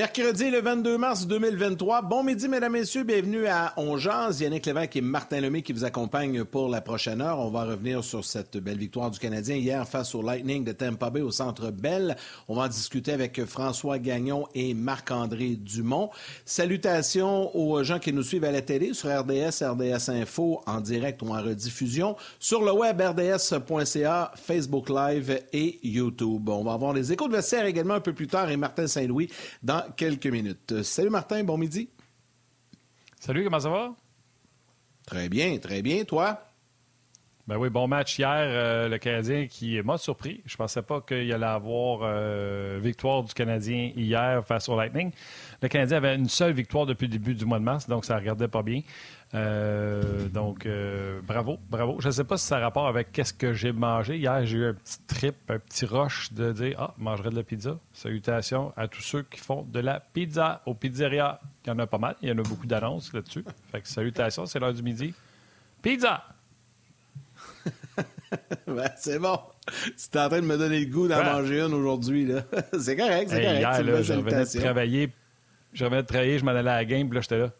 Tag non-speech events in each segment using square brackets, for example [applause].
Mercredi le 22 mars 2023. Bon midi, mesdames, messieurs. Bienvenue à Ongeance. Yannick Lévesque et Martin Lemay qui vous accompagnent pour la prochaine heure. On va revenir sur cette belle victoire du Canadien hier face au Lightning de Tampa Bay au Centre Bell. On va en discuter avec François Gagnon et Marc-André Dumont. Salutations aux gens qui nous suivent à la télé sur RDS, RDS Info en direct ou en rediffusion, sur le web rds.ca, Facebook Live et YouTube. On va avoir les échos de vestiaire également un peu plus tard et Martin Saint-Louis dans quelques minutes. Salut Martin, bon midi. Salut, comment ça va? Très bien, très bien. Toi? Ben oui, bon match hier. Euh, le Canadien qui m'a surpris. Je pensais pas qu'il allait avoir euh, victoire du Canadien hier face au Lightning. Le Canadien avait une seule victoire depuis le début du mois de mars, donc ça ne regardait pas bien. Euh, donc, euh, bravo, bravo. Je ne sais pas si ça a rapport avec qu'est-ce que j'ai mangé. Hier, j'ai eu un petit trip, un petit rush de dire Ah, je mangerai de la pizza. Salutations à tous ceux qui font de la pizza au pizzeria. Il y en a pas mal. Il y en a beaucoup d'annonces là-dessus. Fait que salutations, c'est l'heure du midi. Pizza! [laughs] ben, c'est bon. Tu es en train de me donner le goût d'en manger une aujourd'hui. [laughs] c'est correct, c'est correct. Hier, là, je revenais de travailler. Je revenais de travailler, je m'en allais à la game, puis là, j'étais là.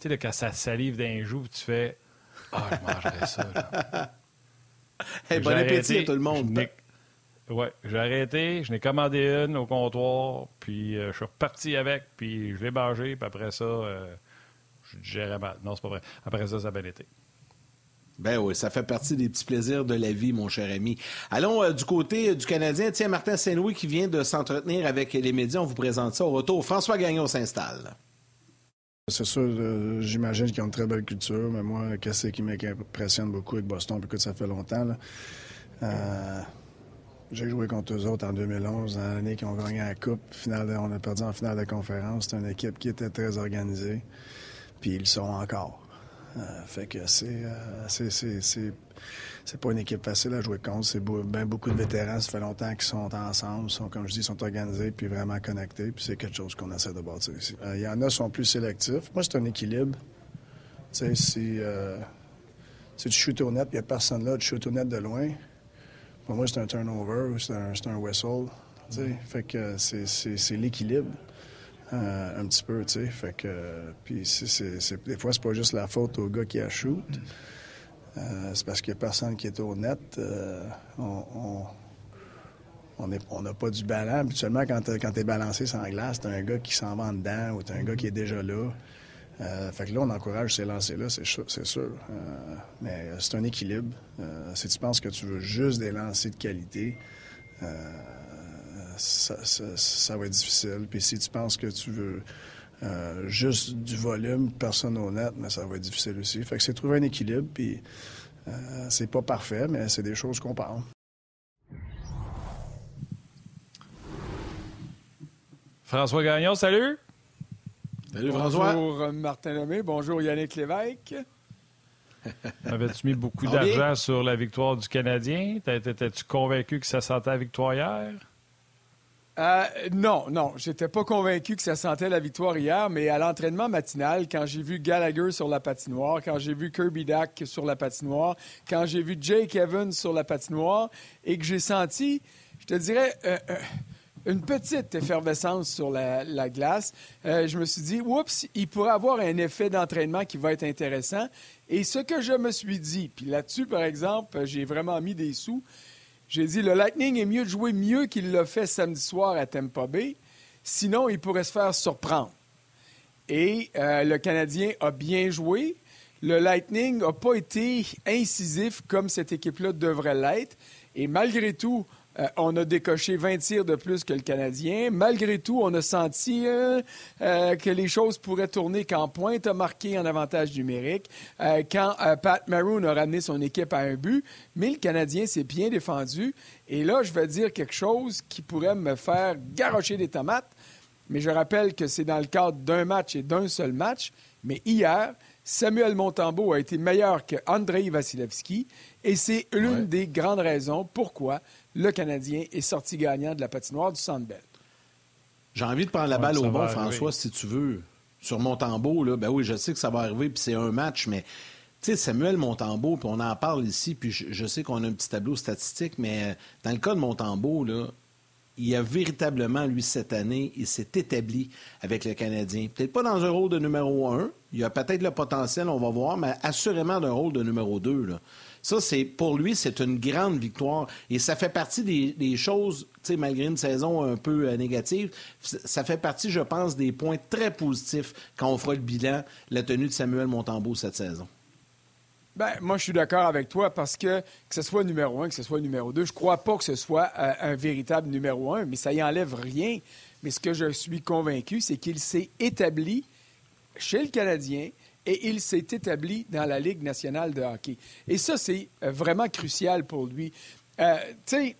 Tu sais, quand ça salive d'un joue, tu fais Ah, je mangerais ça. Là. [laughs] hey, bon appétit à tout le monde. Oui, j'ai arrêté, je n'ai commandé une au comptoir, puis euh, je suis reparti avec, puis je l'ai mangé, puis après ça, euh, je digérais mal. Non, c'est pas vrai. Après ça, ça a bien été. Ben oui, ça fait partie des petits plaisirs de la vie, mon cher ami. Allons euh, du côté du Canadien. Tiens, Martin Saint-Louis qui vient de s'entretenir avec les médias. On vous présente ça au retour. François Gagnon s'installe. C'est sûr, euh, j'imagine qu'ils ont une très belle culture, mais moi, qu'est-ce qui m'impressionne beaucoup avec Boston, que ça fait longtemps. Euh, j'ai joué contre eux autres en 2011, dans l'année qu'ils ont gagné la Coupe. Finale, on a perdu en finale de conférence. C'est une équipe qui était très organisée, puis ils le sont encore. Euh, fait que c'est, c'est, c'est pas une équipe facile à jouer contre. C'est bien beaucoup de vétérans. Ça fait longtemps qu'ils sont ensemble, sont, comme je dis, sont organisés puis vraiment connectés. Puis c'est quelque chose qu'on essaie de bâtir ici. Euh, il y en a qui sont plus sélectifs. Moi, c'est un équilibre. Tu sais, si, euh, si tu shootes au net, il n'y a personne là, tu shootes au net de loin. Pour moi, c'est un turnover, c'est un, un, whistle. Tu sais, fait que c'est l'équilibre. Euh, un petit peu, tu sais. Fait que, puis c'est, des fois, c'est pas juste la faute au gars qui a shoot. Euh, c'est parce qu'il n'y a personne qui est net. Euh, on n'a pas du ballon. Habituellement, quand tu es balancé sans glace, tu un gars qui s'en va dedans ou tu un gars qui est déjà là. Euh, fait que là, on encourage ces lancers-là, c'est sûr. mais c'est un équilibre. si tu penses que tu veux juste des lancers de qualité, ça, va être difficile. Puis si tu penses que tu veux euh, juste du volume, personne net, mais ça va être difficile aussi. Fait que c'est trouver un équilibre, puis euh, c'est pas parfait, mais c'est des choses qu'on parle. François Gagnon, salut! Salut François! Bonjour Martin Lemay, bonjour Yannick Lévesque. [laughs] Avais-tu mis beaucoup d'argent sur la victoire du Canadien? Étais-tu convaincu que ça sentait la victoire hier? Euh, non, non. J'étais pas convaincu que ça sentait la victoire hier, mais à l'entraînement matinal, quand j'ai vu Gallagher sur la patinoire, quand j'ai vu Kirby Dack sur la patinoire, quand j'ai vu Jake Evans sur la patinoire, et que j'ai senti, je te dirais, euh, euh, une petite effervescence sur la, la glace, je me suis dit, oups, il pourrait avoir un effet d'entraînement qui va être intéressant. Et ce que je me suis dit, puis là-dessus, par exemple, j'ai vraiment mis des sous, j'ai dit, le Lightning est mieux de jouer mieux qu'il l'a fait samedi soir à Tampa Bay. Sinon, il pourrait se faire surprendre. Et euh, le Canadien a bien joué. Le Lightning n'a pas été incisif comme cette équipe-là devrait l'être. Et malgré tout, euh, on a décoché 20 tirs de plus que le Canadien. Malgré tout, on a senti euh, euh, que les choses pourraient tourner quand Pointe a marqué en avantage numérique, quand Pat Maroon a ramené son équipe à un but. Mais le Canadien s'est bien défendu. Et là, je vais dire quelque chose qui pourrait me faire garrocher des tomates. Mais je rappelle que c'est dans le cadre d'un match et d'un seul match. Mais hier, Samuel Montembeau a été meilleur que Andrei Vasilevski Et c'est l'une des grandes raisons pourquoi le Canadien est sorti gagnant de la patinoire du Centre Bell. J'ai envie de prendre la balle au bon, François, si tu veux. Sur Montembeau, là, ben oui, je sais que ça va arriver, puis c'est un match, mais tu sais, Samuel Montembeau, puis on en parle ici, puis je, sais qu'on a un petit tableau statistique, mais dans le cas de Montembeau, là, il a véritablement, lui, cette année, il s'est établi avec le Canadien. Peut-être pas dans un rôle de numéro un, il a peut-être le potentiel, on va voir, mais assurément d'un rôle de numéro deux. Là. Ça, c'est pour lui, c'est une grande victoire. Et ça fait partie des, choses, malgré une saison un peu euh, négative, ça fait partie, je pense, des points très positifs quand on fera le bilan, la tenue de Samuel Montembeau cette saison. Ben, moi, je suis d'accord avec toi parce que que ce soit numéro un, que ce soit numéro deux, je crois pas que ce soit euh, un véritable numéro un, mais ça y enlève rien. Mais ce que je suis convaincu, c'est qu'il s'est établi chez le Canadien et il s'est établi dans la Ligue nationale de hockey. Et ça, c'est euh, vraiment crucial pour lui. Euh, tu sais,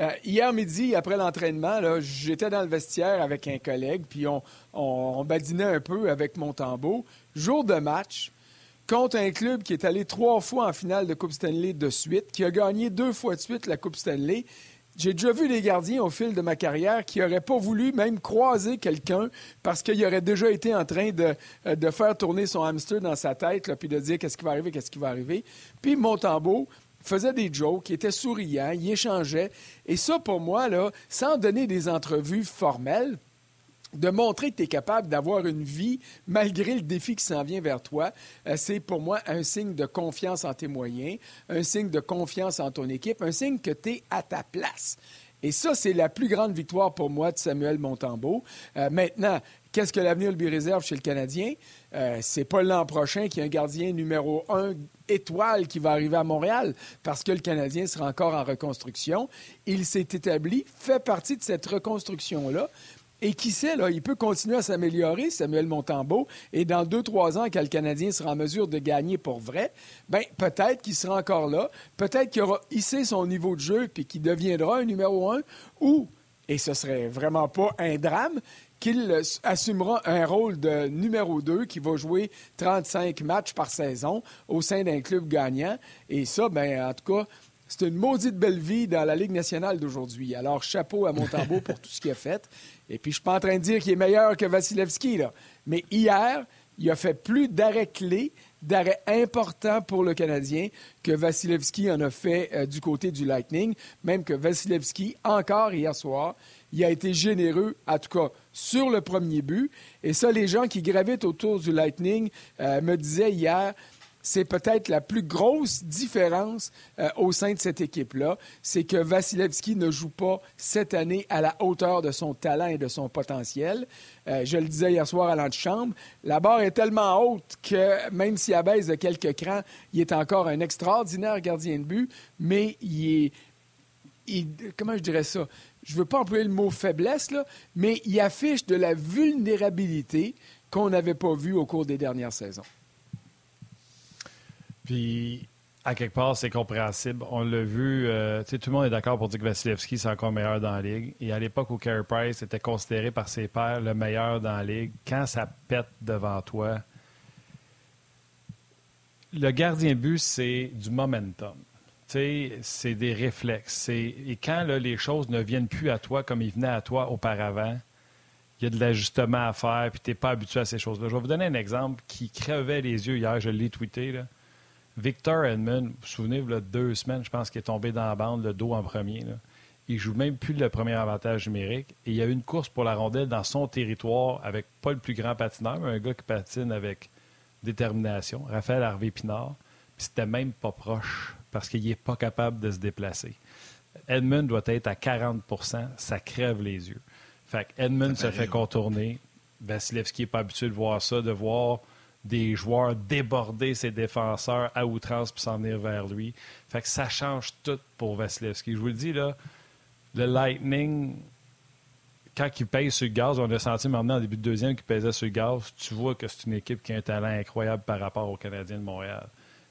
euh, hier midi, après l'entraînement, j'étais dans le vestiaire avec un collègue, puis on, badinait un peu avec mon tambour. Jour de match, contre un club qui est allé trois fois en finale de Coupe Stanley de suite, qui a gagné deux fois de suite la Coupe Stanley. J'ai déjà vu des gardiens au fil de ma carrière qui n'auraient pas voulu même croiser quelqu'un parce qu'il aurait déjà été en train de, euh, faire tourner son hamster dans sa tête, puis de dire qu'est-ce qui va arriver, qu'est-ce qui va arriver. Puis Montembeau faisait des jokes, il était souriant, il échangeait. Et ça, pour moi, sans donner des entrevues formelles, de montrer que tu es capable d'avoir une vie malgré le défi qui s'en vient vers toi, euh, c'est pour moi un signe de confiance en tes moyens, un signe de confiance en ton équipe, un signe que tu es à ta place. Et ça, c'est la plus grande victoire pour moi de Samuel Montembeau. Euh, maintenant, qu'est-ce que l'avenir lui réserve chez le Canadien? Euh, c'est pas l'an prochain qu'il y a un gardien numéro un étoile qui va arriver à Montréal parce que le Canadien sera encore en reconstruction. Il s'est établi, fait partie de cette reconstruction-là. Et qui sait, il peut continuer à s'améliorer, Samuel Montembeau, et dans deux, trois ans, quand le Canadien sera en mesure de gagner pour vrai, ben peut-être qu'il sera encore là, peut-être qu'il aura hissé son niveau de jeu puis qu'il deviendra un numéro un, ou, et ce serait vraiment pas un drame, qu'il assumera un rôle de numéro 2 qui va jouer 35 matchs par saison au sein d'un club gagnant. Et ça, ben, en tout cas, c'est une maudite belle vie dans la Ligue nationale d'aujourd'hui. Alors, chapeau à Montembeau pour tout ce qu'il a fait. Et puis, je suis pas en train de dire qu'il est meilleur que Vasilevski, là. Mais hier, il a fait plus d'arrêts clés, d'arrêts importants pour le Canadien que Vasilevski en a fait euh, du côté du Lightning. Même que Vasilevski, encore hier soir, il a été généreux, en tout cas sur le premier but. Et ça, les gens qui gravitent autour du Lightning euh, me disaient hier, c'est peut-être la plus grosse différence euh, au sein de cette équipe-là, c'est que Vasilevski ne joue pas cette année à la hauteur de son talent et de son potentiel. Euh, je le disais hier soir à l'antichambre, la barre est tellement haute que même s'il abaisse de quelques crans, il est encore un extraordinaire gardien de but, mais il est... comment je dirais ça? Je ne veux pas employer le mot faiblesse, mais il affiche de la vulnérabilité qu'on n'avait pas vue au cours des dernières saisons. Puis, à quelque part, c'est compréhensible. On l'a vu, euh, tout le monde est d'accord pour dire que Vasilevski, c'est encore meilleur dans la Ligue. Et à l'époque où Carey Price était considéré par ses pairs le meilleur dans la Ligue, quand ça pète devant toi, le gardien but, c'est du momentum. C'est des réflexes. Et quand les choses ne viennent plus à toi comme ils venaient à toi auparavant, il y a de l'ajustement à faire, puis tu n'es pas habitué à ces choses-là. Je vais vous donner un exemple qui crevait les yeux hier, je l'ai tweeté. Là. Victor Edmund, vous vous souvenez, il y a deux semaines, je pense qu'il est tombé dans la bande, le dos en premier. Là. Il joue même plus le premier avantage numérique. Et il y a eu une course pour la rondelle dans son territoire avec pas le plus grand patineur, mais un gars qui patine avec détermination, Raphaël Harvey Pinard. Puis c'était même pas proche parce qu'il n'est pas capable de se déplacer. Edmund doit être à 40% ça crève les yeux. Fait Edmund se fait contourner. Vasilevski n'est pas habitué de voir ça, de voir des joueurs déborder ses défenseurs à outrance pour s'en venir vers lui. Fait que ça change tout pour Vasilevski. Je vous le dis, là, le Lightning, quand il pèse sur le gaz, on a senti maintenant en début de deuxième qu'il pesait sur le gaz, tu vois que c'est une équipe qui a un talent incroyable par rapport aux Canadiens de Montréal.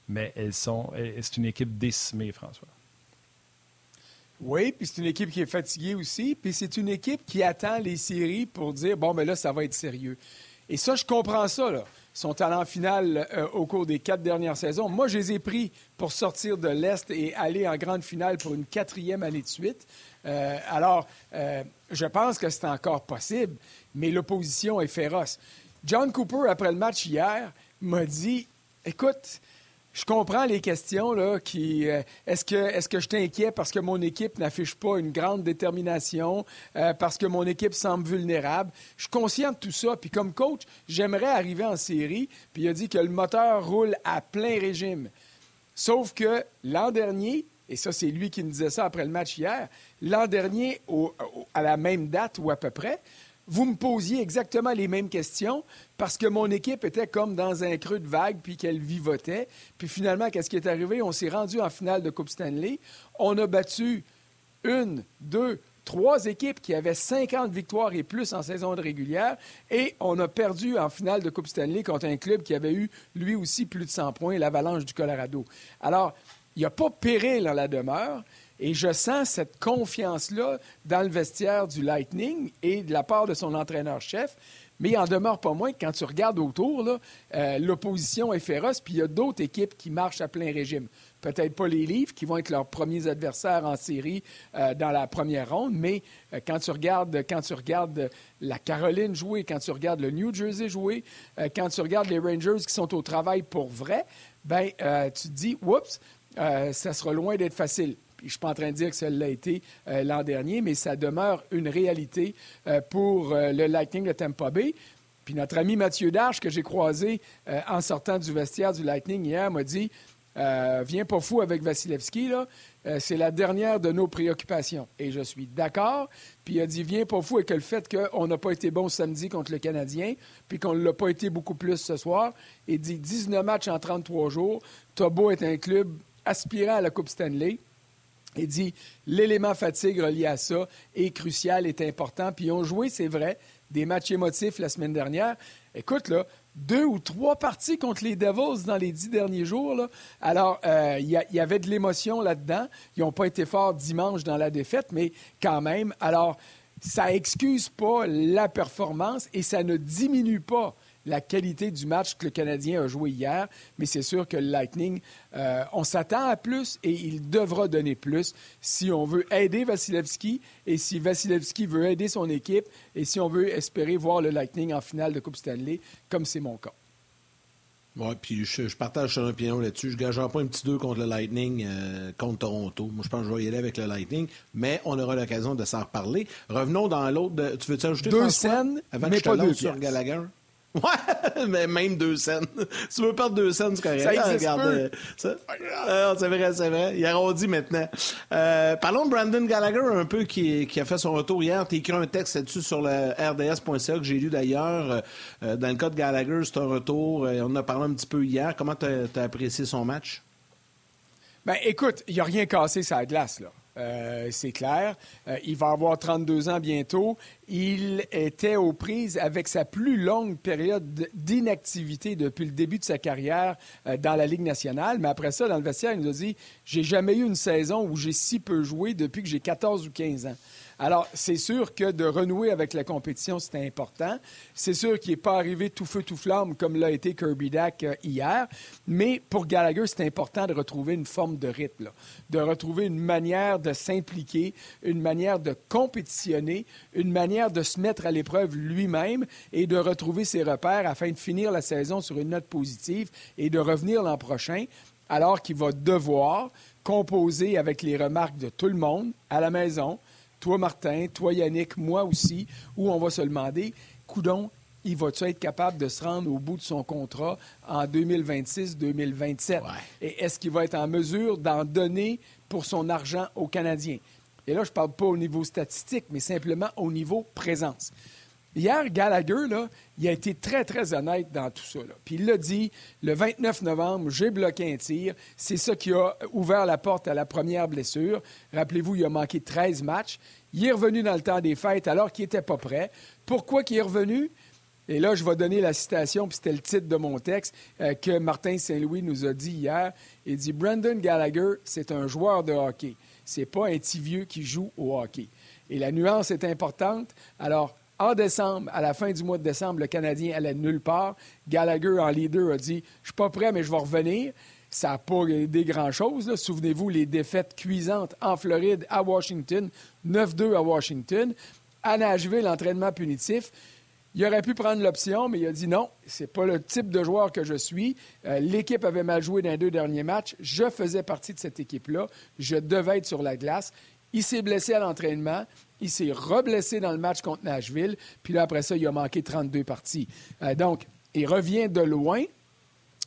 Mais elles sont, c'est une équipe décimée, François. Oui, puis c'est une équipe qui est fatiguée aussi, puis c'est une équipe qui attend les séries pour dire bon, mais là, ça va être sérieux. Et ça, je comprends ça. Là. Son talent final euh, au cours des quatre dernières saisons. Moi, je les ai pris pour sortir de l'Est et aller en grande finale pour une quatrième année de suite. Euh, alors, euh, je pense que c'est encore possible, mais l'opposition est féroce. John Cooper, après le match hier, m'a dit Écoute, je comprends les questions là, qui euh, est-ce que est-ce que je t'inquiète parce que mon équipe n'affiche pas une grande détermination, euh, parce que mon équipe semble vulnérable? Je suis conscient de tout ça. Puis comme coach, j'aimerais arriver en série. Puis il a dit que le moteur roule à plein régime. Sauf que l'an dernier, et ça c'est lui qui nous disait ça après le match hier, l'an dernier à la même date ou à peu près, vous me posiez exactement les mêmes questions parce que mon équipe était comme dans un creux de vague puis qu'elle vivotait. Puis finalement, qu'est-ce qui est arrivé? On s'est rendu en finale de Coupe Stanley. On a battu une, deux, trois équipes qui avaient 50 victoires et plus en saison de régulière et on a perdu en finale de Coupe Stanley contre un club qui avait eu lui aussi plus de 100 points, l'Avalanche du Colorado. Alors, il n'y a pas péril dans la demeure. Et je sens cette confiance-là dans le vestiaire du Lightning et de la part de son entraîneur-chef. Mais il en demeure pas moins que quand tu regardes autour, euh, l'opposition est féroce, puis il y a d'autres équipes qui marchent à plein régime. Peut-être pas les Leafs, qui vont être leurs premiers adversaires en série euh, dans la première ronde, mais euh, quand, tu regardes, quand tu regardes la Caroline jouer, quand tu regardes le New Jersey jouer, quand tu regardes les Rangers qui sont au travail pour vrai, ben tu te dis, oups, ça sera loin d'être facile. Je ne suis pas en train de dire que ça l'a été euh, l'an dernier, mais ça demeure une réalité euh, pour euh, le Lightning de Tampa Bay. Puis notre ami Mathieu Darche, que j'ai croisé en sortant du vestiaire du Lightning hier, m'a dit Viens pas fou avec Vasilevski, là. c'est la dernière de nos préoccupations. Et je suis d'accord. Puis il a dit Viens pas fou avec le fait qu'on n'a pas été bon samedi contre le Canadien, puis qu'on ne l'a pas été beaucoup plus ce soir. Il dit 19 matchs en 33 jours. Tobo est un club aspirant à la Coupe Stanley. Il dit l'élément fatigue relié à ça est crucial, est important. Puis ils ont joué, c'est vrai, des matchs émotifs la semaine dernière. Écoute, là, deux ou trois parties contre les Devils dans les dix derniers jours. Alors, euh, il y, avait de l'émotion là-dedans. Ils n'ont pas été forts dimanche dans la défaite, mais quand même. Alors, ça excuse pas la performance et ça ne diminue pas la qualité du match que le Canadien a joué hier, mais c'est sûr que le Lightning, euh, on s'attend à plus et il devra donner plus si on veut aider Vasilevski et si Vasilevski veut aider son équipe et si on veut espérer voir le Lightning en finale de Coupe Stanley, comme c'est mon cas. Oui, puis je, partage ton opinion là-dessus. Je ne gagerai pas un petit 2 contre le Lightning, euh, contre Toronto. Moi, je pense que je vais y aller avec le Lightning, mais on aura l'occasion de s'en reparler. Revenons dans l'autre. Tu veux-tu ajouter Deux scènes, avant mais que je pas deux sur Gallagher? Ouais, mais même deux scènes. tu veux perdre deux scènes, c'est correct. Ça existe regarde, euh, ça. Ah, c'est vrai, c'est vrai. Il arrondit maintenant. Euh, parlons de Brandon Gallagher un peu qui, qui a fait son retour hier. Tu écrit un texte là-dessus sur le rds.ca que j'ai lu d'ailleurs. Euh, dans le cas de Gallagher, c'est un retour. on en a parlé un petit peu hier. Comment tu as, apprécié son match? Ben, écoute, il n'y a rien cassé sur la glace, là. Euh, c'est clair. Euh, il va avoir 32 ans bientôt. Il était aux prises avec sa plus longue période d'inactivité depuis le début de sa carrière euh, dans la Ligue nationale. Mais après ça, dans le vestiaire, il nous a dit J'ai jamais eu une saison où j'ai si peu joué depuis que j'ai 14 ou 15 ans. Alors, c'est sûr que de renouer avec la compétition, c'est important. C'est sûr qu'il n'est pas arrivé tout feu, tout flamme comme l'a été Kirby Dack euh, hier. Mais pour Gallagher, c'est important de retrouver une forme de rythme, de retrouver une manière de s'impliquer, une manière de compétitionner, une manière de se mettre à l'épreuve lui-même et de retrouver ses repères afin de finir la saison sur une note positive et de revenir l'an prochain alors qu'il va devoir composer avec les remarques de tout le monde à la maison, toi Martin, toi Yannick, moi aussi, où on va se demander, coudon, il va-tu être capable de se rendre au bout de son contrat en 2026-2027? Et est-ce qu'il va être en mesure d'en donner pour son argent aux Canadiens? Et là, je ne parle pas au niveau statistique, mais simplement au niveau présence. Hier, Gallagher, il a été très, très honnête dans tout ça. Puis il l'a dit, le 29 novembre, j'ai bloqué un tir. C'est ça qui a ouvert la porte à la première blessure. Rappelez-vous, il a manqué 13 matchs. Il est revenu dans le temps des fêtes alors qu'il n'était pas prêt. Pourquoi il est revenu? Et là, je vais donner la citation, puis c'était le titre de mon texte euh, que Martin Saint-Louis nous a dit hier. Il dit Brandon Gallagher, c'est un joueur de hockey. C'est pas un petit vieux qui joue au hockey. Et la nuance est importante. Alors, En décembre, à la fin du mois de décembre, le Canadien allait nulle part. Gallagher, en leader, a dit Je suis pas prêt, mais je vais revenir. Ça n'a pas aidé grand-chose. Souvenez-vous, les défaites cuisantes en Floride, à Washington, 9-2 à Washington. À Nashville, l'entraînement punitif. Il aurait pu prendre l'option, mais il a dit non, c'est pas le type de joueur que je suis. Euh, l'équipe avait mal joué dans les deux derniers matchs. Je faisais partie de cette équipe-là. Je devais être sur la glace. Il s'est blessé à l'entraînement. Il s'est reblessé dans le match contre Nashville. Puis là, après ça, il a manqué 32 parties. Euh, donc, il revient de loin,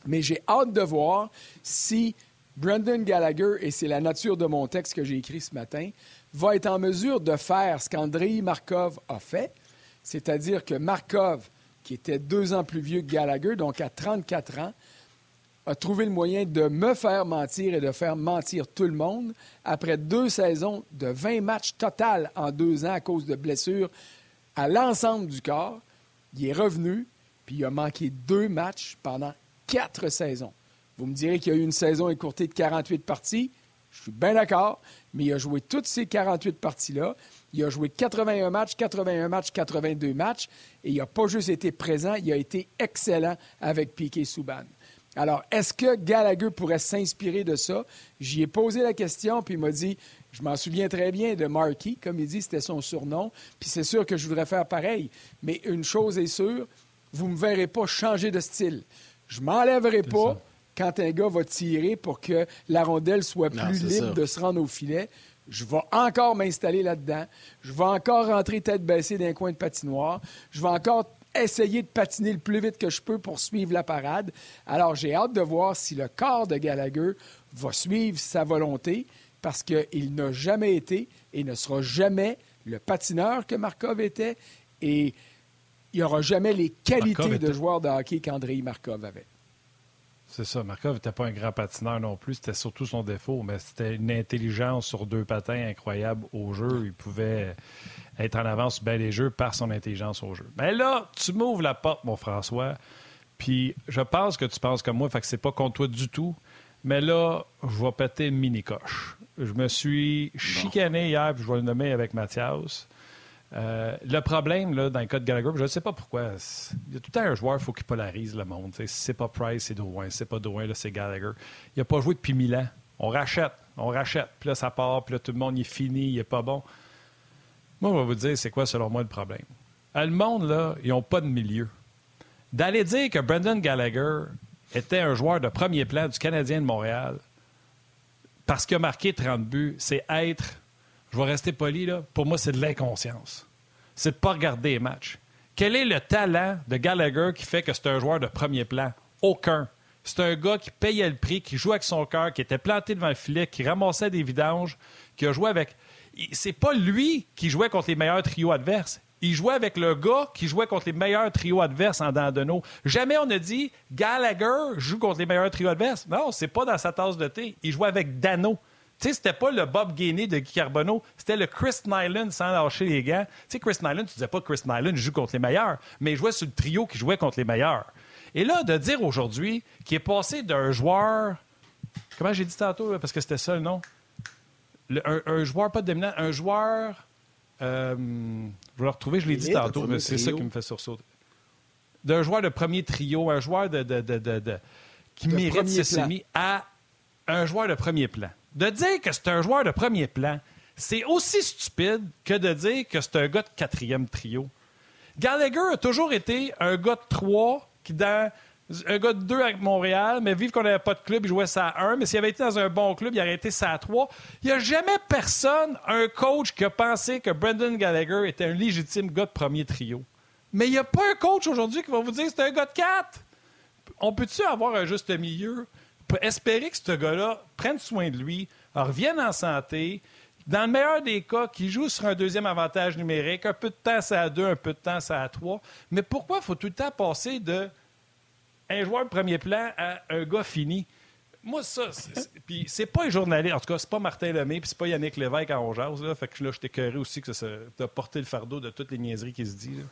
mais j'ai hâte de voir si Brendan Gallagher, et c'est la nature de mon texte que j'ai écrit ce matin, va être en mesure de faire ce qu'Andrei Markov a fait, c'est-à-dire que Markov, qui était deux ans plus vieux que Gallagher, donc à 34 ans, a trouvé le moyen de me faire mentir et de faire mentir tout le monde après deux saisons de 20 matchs total en deux ans à cause de blessures à l'ensemble du corps. Il est revenu, puis il a manqué deux matchs pendant quatre saisons. Vous me direz qu'il y a eu une saison écourtée de 48 parties. Je suis bien d'accord, mais il a joué toutes ces 48 parties-là. Il a joué 81 matchs, 81 matchs, 82 matchs, et il n'a pas juste été présent, il a été excellent avec Piquet Souban. Alors, est-ce que Gallagher pourrait s'inspirer de ça? J'y ai posé la question, puis il m'a dit, je m'en souviens très bien de Marky, comme il dit, c'était son surnom, puis c'est sûr que je voudrais faire pareil. Mais une chose est sûre, vous ne me verrez pas changer de style. Je m'enlèverai pas quand un gars va tirer pour que la rondelle soit plus libre de se rendre au filet. Je vais encore m'installer là-dedans. Je vais encore rentrer tête baissée d'un coin de patinoire. Je vais encore essayer de patiner le plus vite que je peux pour suivre la parade. Alors, j'ai hâte de voir si le corps de Gallagher va suivre sa volonté parce qu'il n'a jamais été et ne sera jamais le patineur que Markov était et il n'y aura jamais les qualités de joueur de hockey qu'Andrei Markov avait. C'est ça. Markov n'était pas un grand patineur non plus. C'était surtout son défaut, mais c'était une intelligence sur deux patins incroyable au jeu. Il pouvait être en avance sur bien les jeux par son intelligence au jeu. Mais là, tu m'ouvres la porte, mon François. Puis je pense que tu penses comme moi, fait que c'est pas contre toi du tout. Mais là, je vais péter une mini-coche. Je me suis chicané hier, puis je vais le nommer avec Mathias. Euh, le problème, dans le cas de Gallagher, je ne sais pas pourquoi. Il y a tout un joueur, il faut qu'il polarise le monde. Si c'est pas Price, c'est Drouin. Si c'est pas Drouin, c'est Gallagher. Il n'a pas joué depuis mille ans. On rachète, on rachète. Puis là, ça part, puis là, tout le monde, il est fini, il n'est pas bon. Moi, je vais vous dire, c'est quoi, selon moi, le problème? Euh, le monde, là, ils n'ont pas de milieu. D'aller dire que Brendan Gallagher était un joueur de premier plan du Canadien de Montréal parce qu'il a marqué 30 buts, c'est être, je vais rester poli, là, pour moi, c'est de l'inconscience. C'est de ne pas regarder les matchs. Quel est le talent de Gallagher qui fait que c'est un joueur de premier plan? Aucun. C'est un gars qui payait le prix, qui jouait avec son cœur, qui était planté devant le filet, qui ramassait des vidanges, qui a joué avec c'est pas lui qui jouait contre les meilleurs trios adverses. Il jouait avec le gars qui jouait contre les meilleurs trios adverses en Dandano. Jamais on a dit Gallagher joue contre les meilleurs trios adverses. Non, c'est pas dans sa tasse de thé. Il jouait avec Dano. Tu sais, c'était pas le Bob Gainey de Guy Carbonneau, c'était le Chris Nyland sans lâcher les gants. Tu sais, Chris Nyland, tu disais pas Chris Nyland joue contre les meilleurs, mais il jouait sur le trio qui jouait contre les meilleurs. Et là, de dire aujourd'hui qu'il est passé d'un joueur. Comment j'ai dit tantôt, parce que c'était ça le nom? un, joueur pas dominant, un joueur. Euh, je vais le retrouver, je l'ai dit tantôt, mais c'est ça qui me fait sursauter. D'un joueur de premier trio, un joueur de, de, de, qui mérite ses semi à un joueur de premier plan. De dire que c'est un joueur de premier plan, c'est aussi stupide que de dire que c'est un gars de quatrième trio. Gallagher a toujours été un gars de trois qui, dans un gars de deux avec Montréal, mais vive qu'on n'avait pas de club, il jouait ça à un. Mais s'il avait été dans un bon club, il aurait été ça à trois. Il n'y a jamais personne, un coach, qui a pensé que Brendan Gallagher était un légitime gars de premier trio. Mais il n'y a pas un coach aujourd'hui qui va vous dire que c'est un gars de quatre. On peut-tu avoir un juste milieu? Espérer que ce gars-là prenne soin de lui, revienne en santé, dans le meilleur des cas, qu'il joue sur un deuxième avantage numérique, un peu de temps ça à deux, un peu de temps ça à trois. Mais pourquoi il faut tout le temps passer de un joueur de premier plan à un gars fini? Moi, ça, [laughs] puis c'est pas un journaliste, en tout cas, c'est pas Martin Lemay, puis c'est pas Yannick Lévesque en jase, là. Fait que là, je t'écœurais aussi que ça t'a porté le fardeau de toutes les niaiseries qui se disent.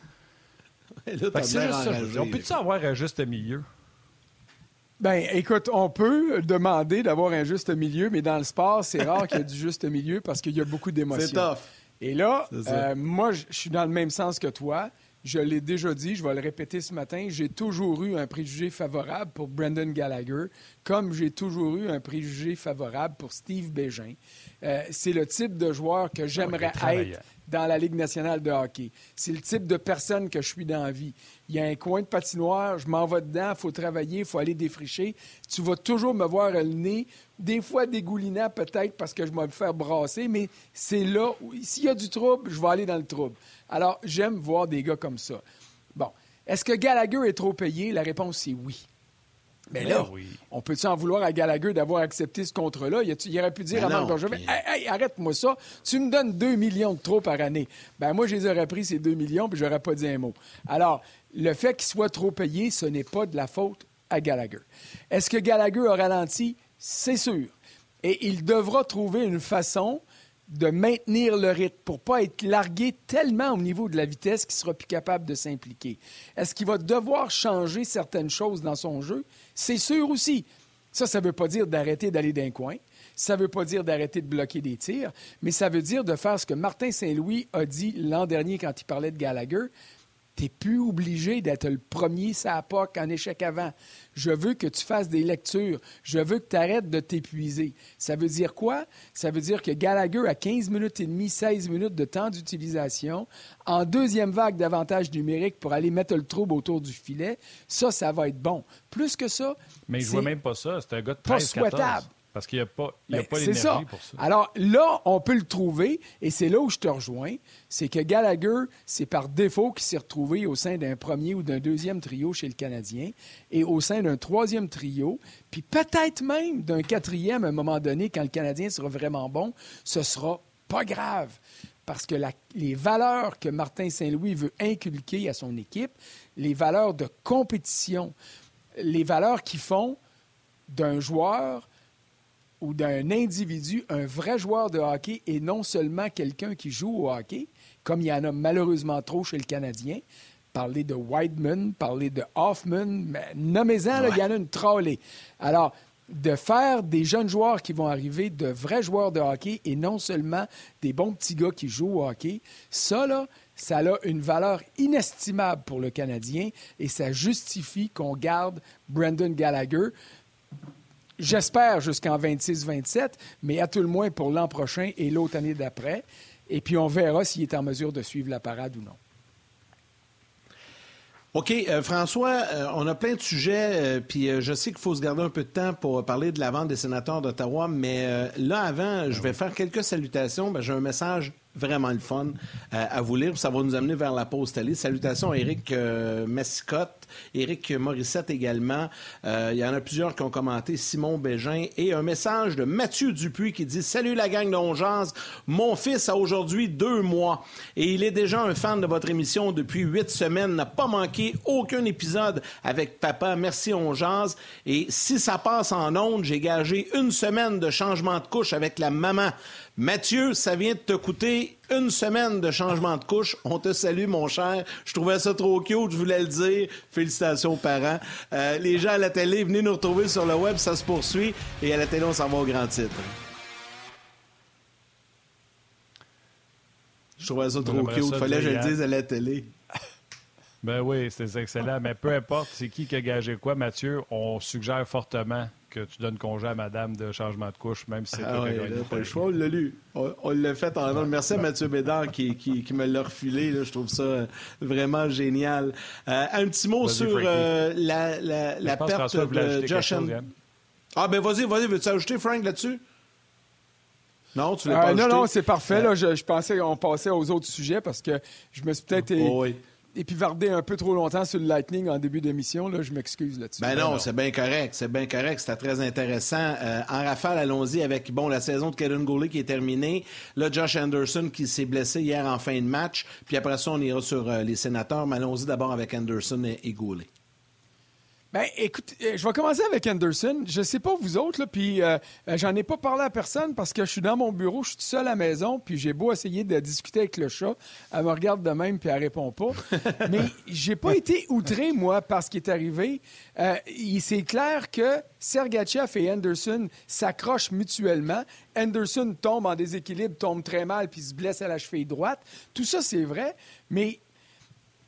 Là. là c'est juste ça. On peut-tu avoir un juste milieu? Ben, écoute, on peut demander d'avoir un juste milieu, mais dans le sport, c'est [laughs] rare qu'il y ait du juste milieu parce qu'il y a beaucoup d'émotions. C'est tough. Et là, euh, moi, je suis dans le même sens que toi. Je l'ai déjà dit, je vais le répéter ce matin, j'ai toujours eu un préjugé favorable pour Brendan Gallagher, comme j'ai toujours eu un préjugé favorable pour Steve Bégin. Euh, c'est le type de joueur que j'aimerais être dans la Ligue nationale de hockey. C'est le type de personne que je suis dans la vie. Il y a un coin de patinoire, je m'en vais dedans, il faut travailler, il faut aller défricher. Tu vas toujours me voir le nez, des fois dégoulinant peut-être parce que je vais me faire brasser, mais c'est là, s'il y a du trouble, je vais aller dans le trouble. Alors, j'aime voir des gars comme ça. Bon. Est-ce que Gallagher est trop payé? La réponse, c'est oui. Mais ben là, on peut-tu en vouloir à Gallagher d'avoir accepté ce contrat-là? Il, aurait pu dire ben à Marc Bergevin hey, arrête-moi ça, tu me donnes 2 millions de trop par année. Ben moi, je les aurais pris, ces 2 millions, puis j'aurais pas dit un mot. Alors, le fait qu'il soit trop payé, ce n'est pas de la faute à Gallagher. Est-ce que Gallagher a ralenti? C'est sûr. Et il devra trouver une façon de maintenir le rythme pour pas être largué tellement au niveau de la vitesse qu'il sera plus capable de s'impliquer. Est-ce qu'il va devoir changer certaines choses dans son jeu? C'est sûr aussi. Ça, ça ne veut pas dire d'arrêter d'aller d'un coin. Ça ne veut pas dire d'arrêter de bloquer des tirs, mais ça veut dire de faire ce que Martin Saint-Louis a dit l'an dernier quand il parlait de Gallagher. Tu n'es plus obligé d'être le premier sa POC en échec avant. Je veux que tu fasses des lectures. Je veux que tu arrêtes de t'épuiser. Ça veut dire quoi? Ça veut dire que Gallagher a 15 minutes et demie, 16 minutes de temps d'utilisation. En deuxième vague d'avantage numérique pour aller mettre le trouble autour du filet. Ça, ça va être bon. Plus que ça. Mais je vois même pas ça. C'est un gars de 13 Pas souhaitable. Parce qu'il n'y a pas, ben, pas l'énergie pour ça. Alors là, on peut le trouver, et c'est là où je te rejoins, c'est que Gallagher, c'est par défaut qu'il s'est retrouvé au sein d'un premier ou d'un deuxième trio chez le Canadien, et au sein d'un troisième trio, puis peut-être même d'un quatrième à un moment donné, quand le Canadien sera vraiment bon, ce sera pas grave. Parce que les valeurs que Martin Saint-Louis veut inculquer à son équipe, les valeurs de compétition, les valeurs qui font d'un joueur ou d'un individu un vrai joueur de hockey et non seulement quelqu'un qui joue au hockey, comme il y en a malheureusement trop chez le Canadien. Parler de Whiteman, parler de Hoffman, nommez-en, il y en a une trollée. Alors, de faire des jeunes joueurs qui vont arriver, de vrais joueurs de hockey et non seulement des bons petits gars qui jouent au hockey, ça, là, ça a une valeur inestimable pour le Canadien et ça justifie qu'on garde Brendan Gallagher j'espère jusqu'en 26-27, mais à tout le moins pour l'an prochain et l'autre année d'après. Et puis on verra s'il est en mesure de suivre la parade ou non. OK, euh, François, euh, on a plein de sujets, euh, puis je sais qu'il faut se garder un peu de temps pour parler de la vente des sénateurs d'Ottawa, mais là, avant, je vais faire quelques salutations. Ben, j'ai un message vraiment le fun à vous lire, ça va nous amener vers la pause télé. Salutations à Éric Messicotte, Éric Morissette également. Euh, il y en a plusieurs qui ont commenté, Simon Bégin, et un message de Mathieu Dupuis qui dit « Salut la gang de Ongeance, mon fils a aujourd'hui deux mois et il est déjà un fan de votre émission depuis huit semaines, n'a pas manqué aucun épisode avec papa. Merci Ongeance. Et si ça passe en ondes, j'ai gagé une semaine de changement de couche avec la maman. Mathieu, ça vient de te coûter une semaine de changement de couche. On te salue, mon cher. Je trouvais ça trop cute, je voulais le dire. Félicitations aux parents. Euh, les gens à la télé, venez nous retrouver sur le web, ça se poursuit. Et à la télé, on s'en va au grand titre. Je trouvais ça trop cute. Il Fallait que je le dise à la télé. Ben oui, c'est excellent. Mais peu importe c'est qui qui a gagé quoi, Mathieu, on suggère fortement que tu donnes congé à madame de changement de couche, même si c'est ah pas le choix, on l'a lu. On, l'a fait en Merci à Mathieu Bédard qui, qui, me l'a refilé. Là. Je trouve ça vraiment génial. Euh, un petit mot sur euh, la, la, la perte de Josh Ah ben vas-y, vas-y, veux-tu ajouter Frank là-dessus? Non, tu l'as pas euh, Non, non, c'est parfait. Là, je, je, pensais qu'on passait aux autres sujets parce que je me suis peut-être... Oh, oui épivardé un peu trop longtemps sur le Lightning en début d'émission. Là, je m'excuse là-dessus. Ben non, c'est bien correct. C'est bien correct. C'était très intéressant. Euh, en rafale, allons-y avec bon la saison de Kevin Goulet qui est terminée. Là, Josh Anderson qui s'est blessé hier en fin de match. Puis après ça, on ira sur euh, les sénateurs. Mais allons-y d'abord avec Anderson et, Goulet. Ben, écoute, euh, je vais commencer avec Anderson. Je sais pas vous autres, puis euh, euh, j'en ai pas parlé à personne parce que je suis dans mon bureau, je suis tout seul à la maison, puis j'ai beau essayer de discuter avec le chat, elle me regarde de même puis elle répond pas. [laughs] Mais j'ai pas été outré, moi, par ce qui est arrivé. Euh, c'est clair que Sergachev et Anderson s'accrochent mutuellement. Anderson tombe en déséquilibre, tombe très mal puis se blesse à la cheville droite. Tout ça, c'est vrai, mais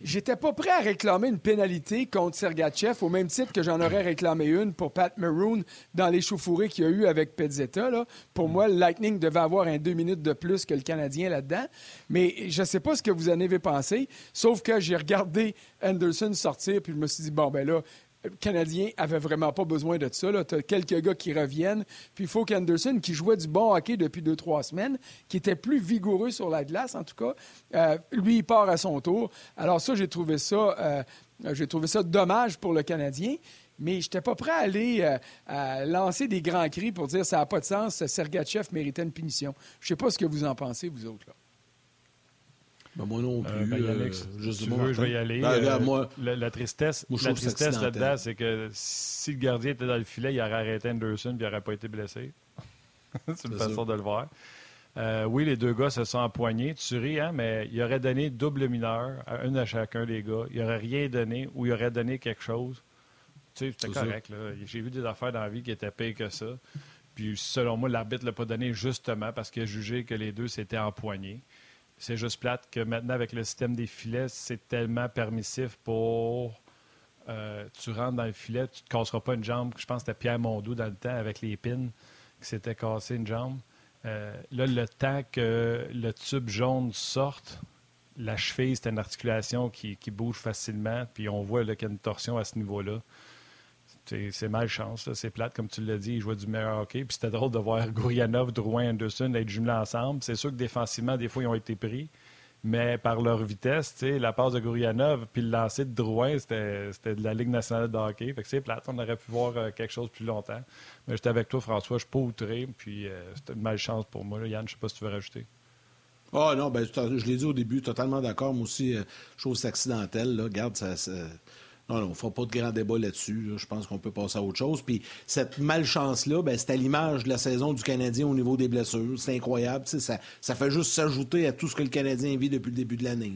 J'étais pas prêt à réclamer une pénalité contre Sergachev au même titre que j'en aurais réclamé une pour Pat Maroon dans les qu'il y a eu avec Pezzetta. Pour moi, le Lightning devait avoir un deux minutes de plus que le Canadien là-dedans. Mais je sais pas ce que vous en avez pensé, sauf que j'ai regardé Anderson sortir puis je me suis dit, bon, ben là, le Canadien avait vraiment pas besoin de ça. Tu as quelques gars qui reviennent. Puis il faut qui jouait du bon hockey depuis deux, trois semaines, qui était plus vigoureux sur la glace, en tout cas, euh, lui, il part à son tour. Alors ça, j'ai trouvé ça, euh, j'ai trouvé ça dommage pour le Canadien. Mais je n'étais pas prêt à aller euh, lancer des grands cris pour dire ça n'a pas de sens, Sergachev méritait une punition. Je ne sais pas ce que vous en pensez, vous autres. Là. Ben, moi non Euh, plus. ben, euh, si juste tu veux, je vais y aller. Ben, Euh, moi, la, la tristesse, Moi, la tristesse là-dedans, c'est que si le gardien était dans le filet, il aurait arrêté Anderson puis il n'aurait pas été blessé. [laughs] c'est une façon de le voir. Euh, oui, les deux gars se sont empoignés. Tu ris, hein, mais il aurait donné double mineur à un à chacun des gars. Il aurait rien donné ou il aurait donné quelque chose. Tu sais, c'était correct. J'ai vu des affaires dans la vie qui étaient pires que ça. Puis selon moi, l'arbitre ne l'a pas donné justement parce qu'il a jugé que les deux s'étaient empoignés. C'est juste plate que maintenant, avec le système des filets, c'est tellement permissif pour. euh, tu rentres dans le filet, tu ne te casseras pas une jambe. Je pense que c'était Pierre Mondou dans le temps avec les pins qui s'était cassé une jambe. Euh, là, le temps que le tube jaune sorte, la cheville, c'est une articulation qui, qui bouge facilement. Puis on voit qu'il y a une torsion à ce niveau-là. C'est malchance, c'est plate, comme tu l'as dit, ils jouaient du meilleur hockey. Puis c'était drôle de voir [laughs] Gourianov, Drouin, Anderson être jumelés ensemble. C'est sûr que défensivement, des fois, ils ont été pris. Mais par leur vitesse, la passe de Gourianov puis le lancer de Drouin, c'était de la Ligue nationale de hockey. Fait que c'est plate, on aurait pu voir euh, quelque chose plus longtemps. Mais j'étais avec toi, François, je suis pas outré. Puis euh, c'était une malchance pour moi. Yann, je sais pas si tu veux rajouter. Ah non, ben, je l'ai dit au début, totalement d'accord. Moi aussi, euh, je trouve que c'est accidentel. Là. Regarde, ça, ça- Non, non, on ne fera pas de grand débat là-dessus. là. Je pense qu'on peut passer à autre chose. Puis cette malchance-là, ben, c'est à l'image de la saison du Canadien au niveau des blessures. C'est incroyable. Ça, ça fait juste s'ajouter à tout ce que le Canadien vit depuis le début de l'année.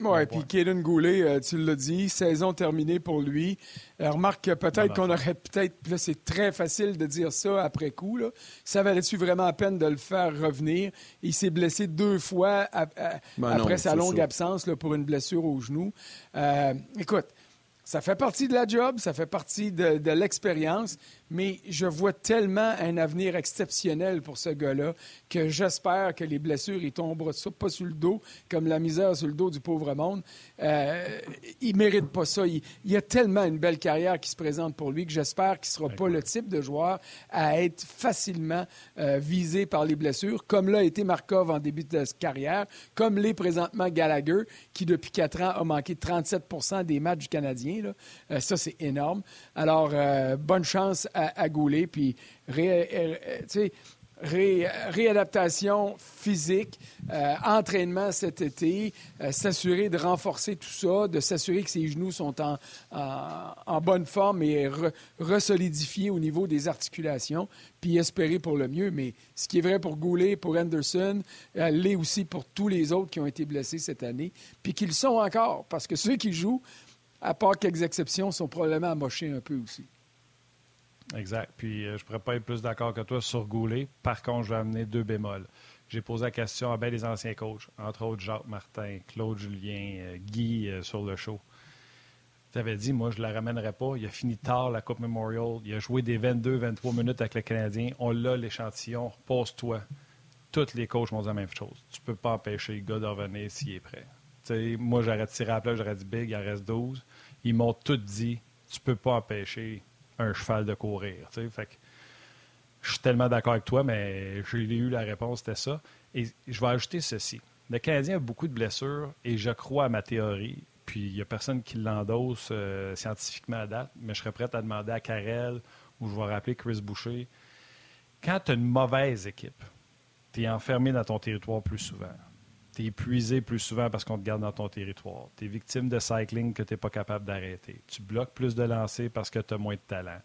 Oui, puis. Kaden Goulet, euh, tu l'as dit, saison terminée pour lui. Euh, remarque que peut-être qu'on aurait peut-être, là c'est très facile de dire ça après coup, là. ça valait-tu vraiment la peine de le faire revenir? Il s'est blessé deux fois à- à- Ben non, après sa longue absence là, pour une blessure au genou. Euh, écoute, ça fait partie de la job, ça fait partie de, de l'expérience, mais je vois tellement un avenir exceptionnel pour ce gars-là que j'espère que les blessures, ils tomberont ça- pas sur le dos, comme la misère sur le dos du pauvre monde. Euh, il mérite pas ça. Il, il a tellement une belle carrière qui se présente pour lui que j'espère qu'il sera pas le type de joueur à être facilement euh, visé par les blessures, comme l'a été Markov en début de carrière, comme l'est présentement Gallagher, qui depuis quatre ans a manqué 37 des matchs du Canadien. là. Euh, ça, c'est énorme. Alors, euh, bonne chance à, à Goulet, puis euh, ré- réadaptation physique, euh, entraînement cet été, euh, s'assurer de renforcer tout ça, de s'assurer que ses genoux sont en, bonne forme et re- resolidifiés au niveau des articulations, puis espérer pour le mieux. Mais ce qui est vrai pour Goulet, pour Anderson, euh, l'est aussi pour tous les autres qui ont été blessés cette année, puis qu'ils sont encore, parce que ceux qui jouent, à part quelques exceptions, sont probablement amochés un peu aussi. Exact. Puis euh, je pourrais pas être plus d'accord que toi sur Goulet. Par contre, je vais amener deux bémols. J'ai posé la question à bien des anciens coachs, entre autres Jacques Martin, Claude Julien, euh, Guy euh, sur le show. Tu avais dit, moi, je ne la ramènerai pas. Il a fini tard la Coupe Memorial. Il a joué des 22-23 minutes avec le Canadien. On l'a, l'échantillon. Pose-toi. Tous les coachs m'ont dit la même chose. Tu peux pas empêcher le gars de revenir s'il est prêt. Tu sais, moi, j'aurais tiré à la plage, j'aurais dit Big, il en reste 12. Ils m'ont tout dit, tu peux pas empêcher un cheval de courir. je suis tellement d'accord avec toi, mais j'ai eu la réponse, c'était ça. Et je vais ajouter ceci. Le Canadien a beaucoup de blessures et je crois à ma théorie. Puis il n'y a personne qui l'endosse euh, scientifiquement à date, mais je serais prêt à demander à Carrel ou je vais rappeler Chris Boucher. Quand tu as une mauvaise équipe, tu es enfermé dans ton territoire plus souvent. Tu es épuisé plus souvent parce qu'on te garde dans ton territoire. Tu es victime de cycling que tu n'es pas capable d'arrêter. Tu bloques plus de lancers parce que tu as moins de talent.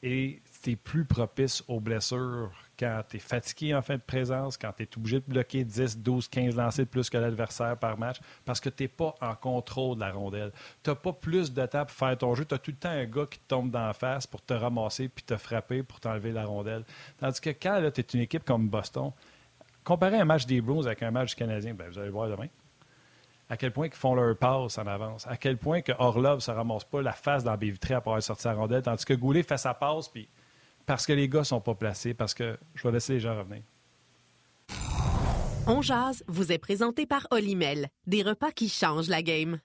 Et tu es plus propice aux blessures quand tu es fatigué en fin de présence, quand tu es obligé de bloquer 10, 12, 15 lancers de plus que l'adversaire par match, parce que tu n'es pas en contrôle de la rondelle. Tu n'as pas plus de temps pour faire ton jeu. Tu as tout le temps un gars qui te tombe dans la face pour te ramasser puis te frapper pour t'enlever la rondelle. Tandis que quand tu es une équipe comme Boston, comparez un match des Bruins avec un match du Canadien, ben, vous allez voir demain à quel point ils font leur passe en avance, à quel point que Orlov ne se ramasse pas la face dans la baie vitrée après avoir sorti la rondelle, tandis que Goulet fait sa passe, puis parce que les gars sont pas placés, parce que je vais laisser les gens revenir. On jase vous est présenté par Olimel, des repas qui changent la game.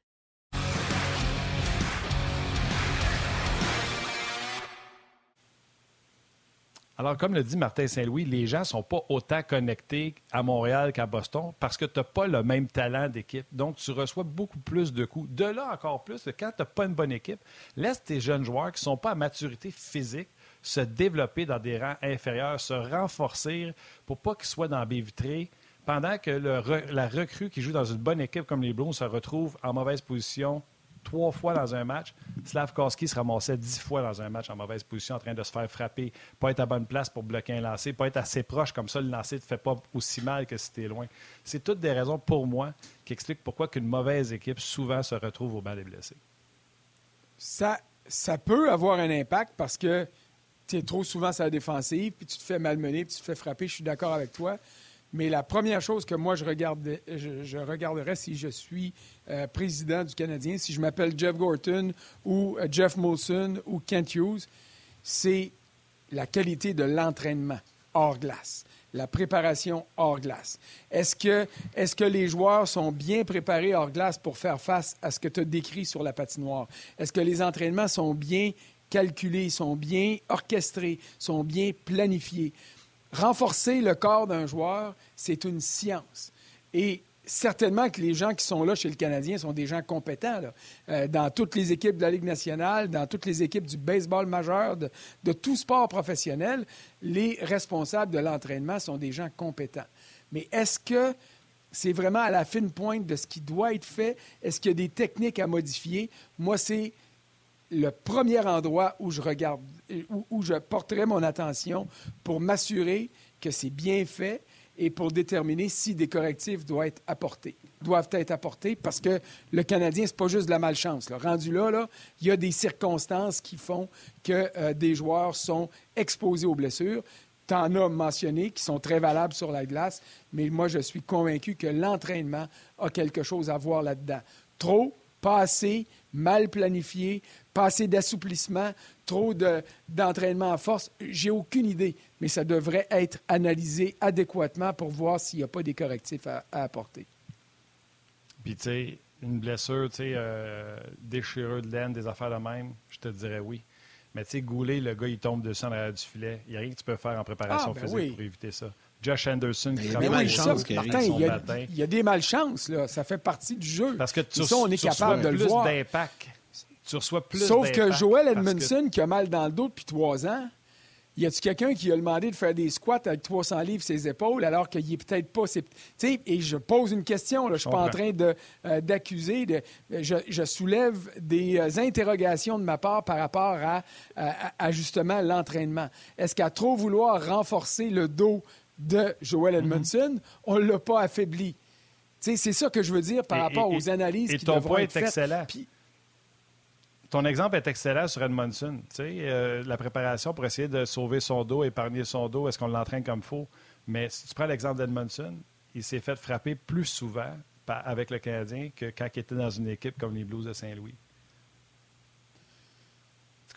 Alors, comme le dit Martin Saint-Louis, les gens ne sont pas autant connectés à Montréal qu'à Boston parce que tu n'as pas le même talent d'équipe. Donc, tu reçois beaucoup plus de coups. De là, encore plus, quand tu n'as pas une bonne équipe, laisse tes jeunes joueurs qui ne sont pas à maturité physique se développer dans des rangs inférieurs, se renforcer pour pas qu'ils soient dans la pendant que la recrue qui joue dans une bonne équipe comme les Blues se retrouve en mauvaise position trois fois dans un match. Slavkowski se ramassait dix fois dans un match en mauvaise position, en train de se faire frapper, pas être à bonne place pour bloquer un lancer, pas être assez proche, comme ça le lancer ne te fait pas aussi mal que si tu es loin. C'est toutes des raisons pour moi qui expliquent pourquoi qu'une mauvaise équipe souvent se retrouve au banc des blessés. Ça, ça peut avoir un impact parce que tu es trop souvent sur la défensive, puis tu te fais malmener, puis tu te fais frapper. Je suis d'accord avec toi. Mais la première chose que moi, je, regarde, regarderais si je suis euh, président du Canadien, si je m'appelle Jeff Gorton ou euh, Jeff Molson ou Kent Hughes, c'est la qualité de l'entraînement hors glace, la préparation hors glace. Est-ce que, que les joueurs sont bien préparés hors glace pour faire face à ce que tu as décrit sur la patinoire? Est-ce que les entraînements sont bien calculés, sont bien orchestrés, sont bien planifiés? Renforcer le corps d'un joueur, c'est une science. Et certainement que les gens qui sont là chez le Canadien sont des gens compétents. Euh, dans toutes les équipes de la Ligue nationale, dans toutes les équipes du baseball majeur, de, de tout sport professionnel, les responsables de l'entraînement sont des gens compétents. Mais est-ce que c'est vraiment à la fine pointe de ce qui doit être fait? Est-ce qu'il y a des techniques à modifier? Moi, c'est le premier endroit où je regarde, où, je porterai mon attention pour m'assurer que c'est bien fait et pour déterminer si des correctifs doivent être apportés. Doivent parce que le Canadien, c'est pas juste de la malchance. Rendu là, il y a des circonstances qui font que euh, des joueurs sont exposés aux blessures. Tu en as mentionné qui sont très valables sur la glace, mais moi, je suis convaincu que l'entraînement a quelque chose à voir là-dedans. Trop, pas assez, mal planifié, pas assez d'assouplissement, trop d'entraînement en force. J'ai aucune idée, mais ça devrait être analysé adéquatement pour voir s'il n'y a pas des correctifs à, apporter. Puis, tu sais, une blessure, tu sais, euh, déchirure de laine, des affaires de même, je te dirais oui. Mais tu sais, Goulet, le gars, il tombe dessus en arrière du filet. Il n'y a rien que tu peux faire en préparation ah, ben physique pour éviter ça. Josh Anderson qui il y a des malchances il, y a, des malchances, là. Ça fait partie du jeu. Parce que tu, ça, on est capable de le voir. d'impact tu reçois plus Sauf que Joel Edmondson, qui a mal dans le dos depuis trois ans, y a-tu quelqu'un qui a demandé de faire des squats avec 300 livres ses épaules alors qu'il est peut-être pas. Et je pose une question, là, je ne suis pas en train euh, d'accuser. De, je, soulève des euh, interrogations de ma part par rapport à, justement l'entraînement. Est-ce qu'à trop vouloir renforcer le dos de Joel mm-hmm. Edmondson, on ne l'a pas affaibli? C'est ça que je veux dire par rapport aux analyses qui ton point est excellent. Ton exemple est excellent sur Edmondson. Euh, la préparation pour essayer de sauver son dos, épargner son dos, est-ce qu'on l'entraîne comme il faut? Mais si tu prends l'exemple d'Edmondson, il s'est fait frapper plus souvent avec le Canadien que quand il était dans une équipe comme les Blues de Saint-Louis.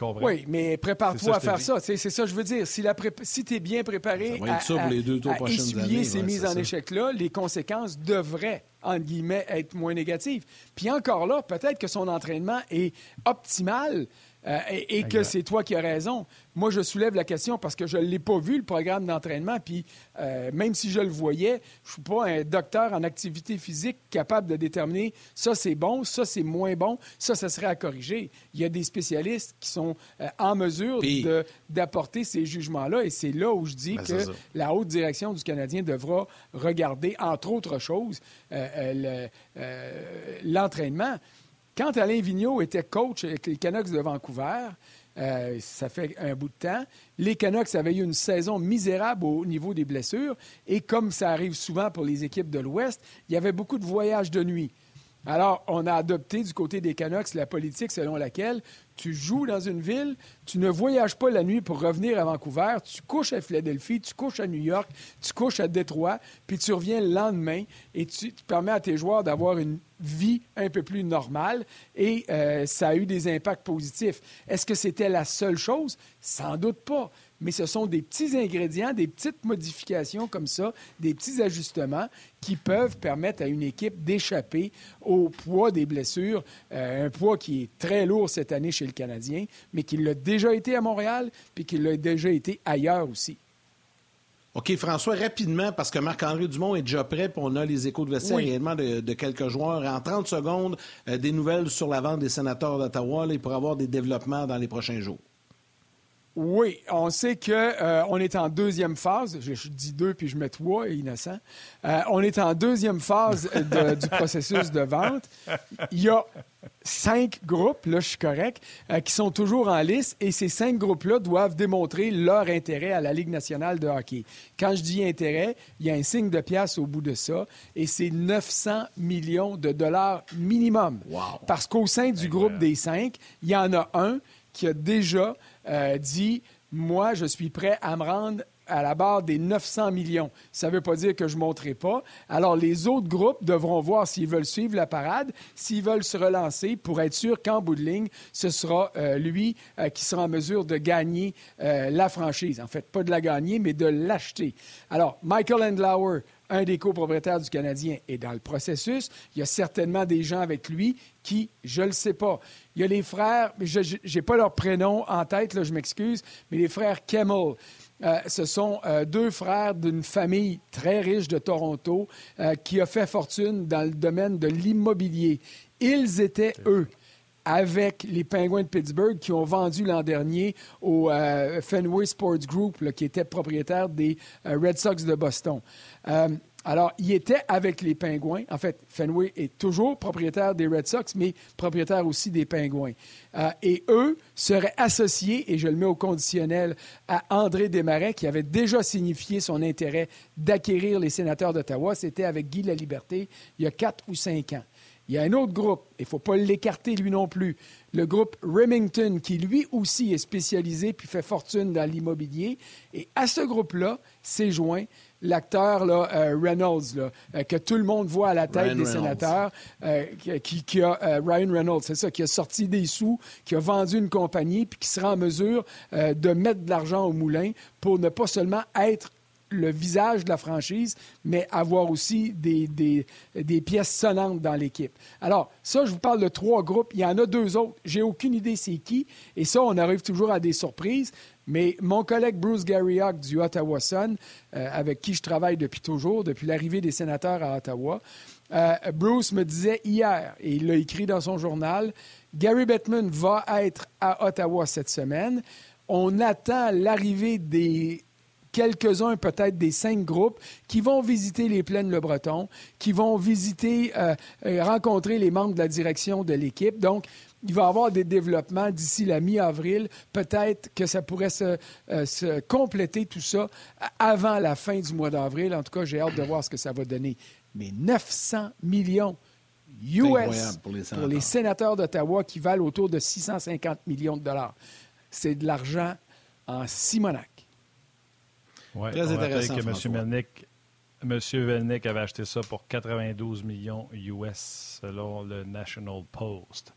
Oui, mais prépare-toi à faire ça. C'est ça que je veux dire. Si, si tu es bien préparé à, les deux, essuyer ces mises en échec-là, les conséquences devraient, entre guillemets, être moins négatives. Puis encore là, peut-être que son entraînement est optimal euh, et, que c'est toi qui as raison. Moi, je soulève la question parce que je ne l'ai pas vu, le programme d'entraînement, puis euh, même si je le voyais, je ne suis pas un docteur en activité physique capable de déterminer ça c'est bon, ça c'est moins bon, ça, ça serait à corriger. Il y a des spécialistes qui sont euh, en mesure d'apporter ces jugements-là et c'est là où je dis ben, que la haute direction du Canadien devra regarder, entre autres choses, l'entraînement. Quand Alain Vigneault était coach avec les Canucks de Vancouver, euh, ça fait un bout de temps. Les Canucks avaient eu une saison misérable au niveau des blessures. Et comme ça arrive souvent pour les équipes de l'Ouest, il y avait beaucoup de voyages de nuit. Alors, on a adopté du côté des Canucks la politique selon laquelle tu joues dans une ville, tu ne voyages pas la nuit pour revenir à Vancouver, tu couches à Philadelphie, tu couches à New York, tu couches à Détroit, puis tu reviens le lendemain et tu, permets à tes joueurs d'avoir une vie un peu plus normale et euh, ça a eu des impacts positifs. Est-ce que c'était la seule chose? Sans doute pas mais ce sont des petits ingrédients, des petites modifications comme ça, des petits ajustements qui peuvent permettre à une équipe d'échapper au poids des blessures, euh, un poids qui est très lourd cette année chez le Canadien, mais qui l'a déjà été à Montréal, puis qui l'a déjà été ailleurs aussi. OK, François, rapidement, parce que Marc-André Dumont est déjà prêt, puis on a les échos de vestiaire réellement de, quelques joueurs. En 30 secondes, euh, des nouvelles sur la vente des sénateurs d'Ottawa. Il pourrait avoir des développements dans les prochains jours. Oui, on sait qu'on euh, est en deuxième phase. Je, dis deux puis je mets trois, innocent. Euh, on est en deuxième phase [laughs] du processus de vente. Il y a cinq groupes, là je suis correct, euh, qui sont toujours en liste et ces cinq groupes-là doivent démontrer leur intérêt à la Ligue nationale de hockey. Quand je dis intérêt, il y a un signe de pièce au bout de ça et c'est 900 millions de dollars minimum. Parce qu'au sein du groupe des cinq, il y en a un qui a déjà euh, dit Moi, je suis prêt à me rendre à la barre des 900 millions. Ça ne veut pas dire que je ne monterai pas. Alors, les autres groupes devront voir s'ils veulent suivre la parade, s'ils veulent se relancer pour être sûr qu'en bout de ligne, ce sera euh, lui euh, qui sera en mesure de gagner la franchise. En fait, pas de la gagner, mais de l'acheter. Alors, Michael Endlauer, un des copropriétaires du Canadien, est dans le processus. Il y a certainement des gens avec lui qui, je ne le sais pas. Il y a les frères, je n'ai pas leur prénom en tête, là, je m'excuse, mais les frères Kemmel. Euh, ce sont euh, deux frères d'une famille très riche de Toronto euh, qui a fait fortune dans le domaine de l'immobilier. Ils étaient, eux, avec les Penguins de Pittsburgh qui ont vendu l'an dernier au Fenway Sports Group, qui était propriétaire des Red Sox de Boston. Alors, il était avec les Pingouins. En fait, Fenway est toujours propriétaire des Red Sox, mais propriétaire aussi des Pingouins. Euh, et eux seraient associés, et je le mets au conditionnel, à André Desmarais, qui avait déjà signifié son intérêt d'acquérir les sénateurs d'Ottawa. C'était avec Guy Laliberté il y a quatre ou cinq ans. Il y a un autre groupe, il ne faut pas l'écarter lui non plus, le groupe Remington, qui lui aussi est spécialisé puis fait fortune dans l'immobilier. Et à ce groupe-là s'est joint l'acteur euh, Reynolds, euh, que tout le monde voit à la tête des sénateurs, euh, qui, a Ryan Reynolds, c'est ça, qui a sorti des sous, qui a vendu une compagnie, puis qui sera en mesure de mettre de l'argent au moulin pour ne pas seulement être le visage de la franchise, mais avoir aussi des, des, pièces sonnantes dans l'équipe. Alors, ça, je vous parle de trois groupes. Il y en a deux autres. J'ai aucune idée c'est qui. Et ça, on arrive toujours à des surprises. Mais mon collègue Bruce Garriock du Ottawa Sun, euh, avec qui je travaille depuis toujours, depuis l'arrivée des sénateurs à Ottawa, euh, Bruce me disait hier, et il l'a écrit dans son journal, Gary Bettman va être à Ottawa cette semaine. On attend l'arrivée des quelques-uns peut-être des cinq groupes qui vont visiter les plaines Le Breton, qui vont visiter, euh, rencontrer les membres de la direction de l'équipe. Donc, il va y avoir des développements d'ici la mi-avril. Peut-être que ça pourrait se, euh, compléter tout ça avant la fin du mois d'avril. En tout cas, j'ai hâte de voir ce que ça va donner. Mais 900 millions US pour les sénateurs, d'Ottawa qui valent autour de 650 millions de dollars. C'est de l'argent en Simonac. Ouais, Très intéressant. Que M. Melnick, M. avait acheté ça pour 92 millions US selon le National Post.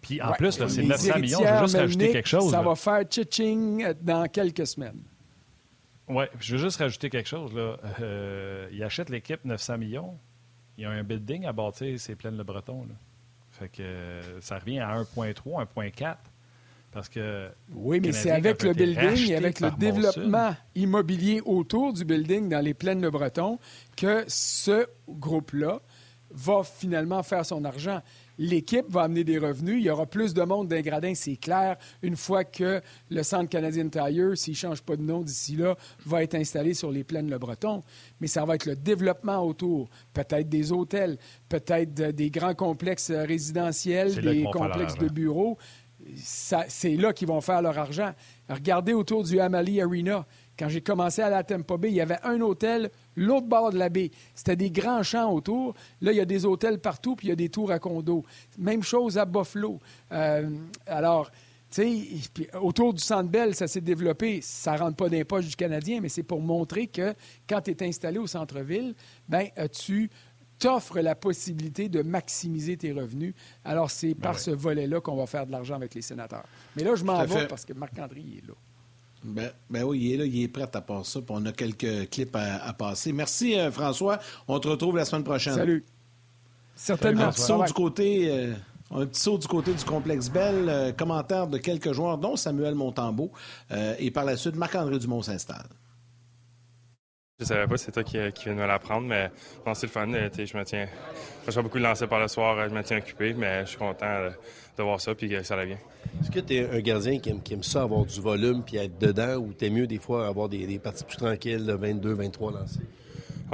Puis en plus, c'est 900 millions. Je veux juste rajouter quelque chose. Ça va faire tching dans quelques semaines. Oui, je veux juste rajouter quelque chose. Là. Euh, il achète l'équipe 900 millions. Il y a un building à bâtir, c'est plein le breton. Là. Fait que ça revient à 1.3, 1.4. Parce que oui, mais c'est avec le building et avec le développement immobilier autour du building dans les plaines de Breton que ce groupe-là va finalement faire son argent. L'équipe va amener des revenus. Il y aura plus de monde d'un gradin, c'est clair, une fois que le Centre canadien Tire, s'il ne change pas de nom d'ici là, va être installé sur les plaines Le Breton. Mais ça va être le développement autour. Peut-être des hôtels, peut-être de- des grands complexes euh, résidentiels, des complexes de bureaux. C'est là qu'ils vont faire leur argent. Regardez autour du Amalie Arena. Quand j'ai commencé à la Tampa Bay, il y avait un hôtel, l'autre bord de la baie. C'était des grands champs autour. Là, il y a des hôtels partout, puis il y a des tours à condos. Même chose à Buffalo. Euh, alors, tu sais, autour du Centre Bell, ça s'est développé. Ça ne rentre pas dans les poches du Canadien, mais c'est pour montrer que quand tu es installé au centre-ville, ben, tu t'offres la possibilité de maximiser tes revenus. Alors, c'est par oui. ce volet-là qu'on va faire de l'argent avec les sénateurs. Mais là, je m'en vais parce que Marc-André est là. Ben, ben oui, il est là, il est prêt à passer ça. puis on a quelques clips à, à passer. Merci, euh, François. On te retrouve la semaine prochaine. Salut. Certainement. Un petit, saut du côté, euh, un petit saut du côté du complexe Bell. euh, commentaire de quelques joueurs, dont Samuel Montembeau. Euh, et par la suite, Marc-André Dumont s'installe. Je savais pas, c'est toi qui, qui viens de me l'apprendre, mais bon, c'est le fun. euh, Je me tiens. Je beaucoup de lancers par le soir, euh, je me tiens occupé, mais je suis content euh, de voir ça puis que ça revient. Est-ce que tu es un gardien qui aime, qui aime ça, avoir du volume puis être dedans, ou t'es mieux des fois avoir des, parties plus tranquilles de 22, 23 lancés?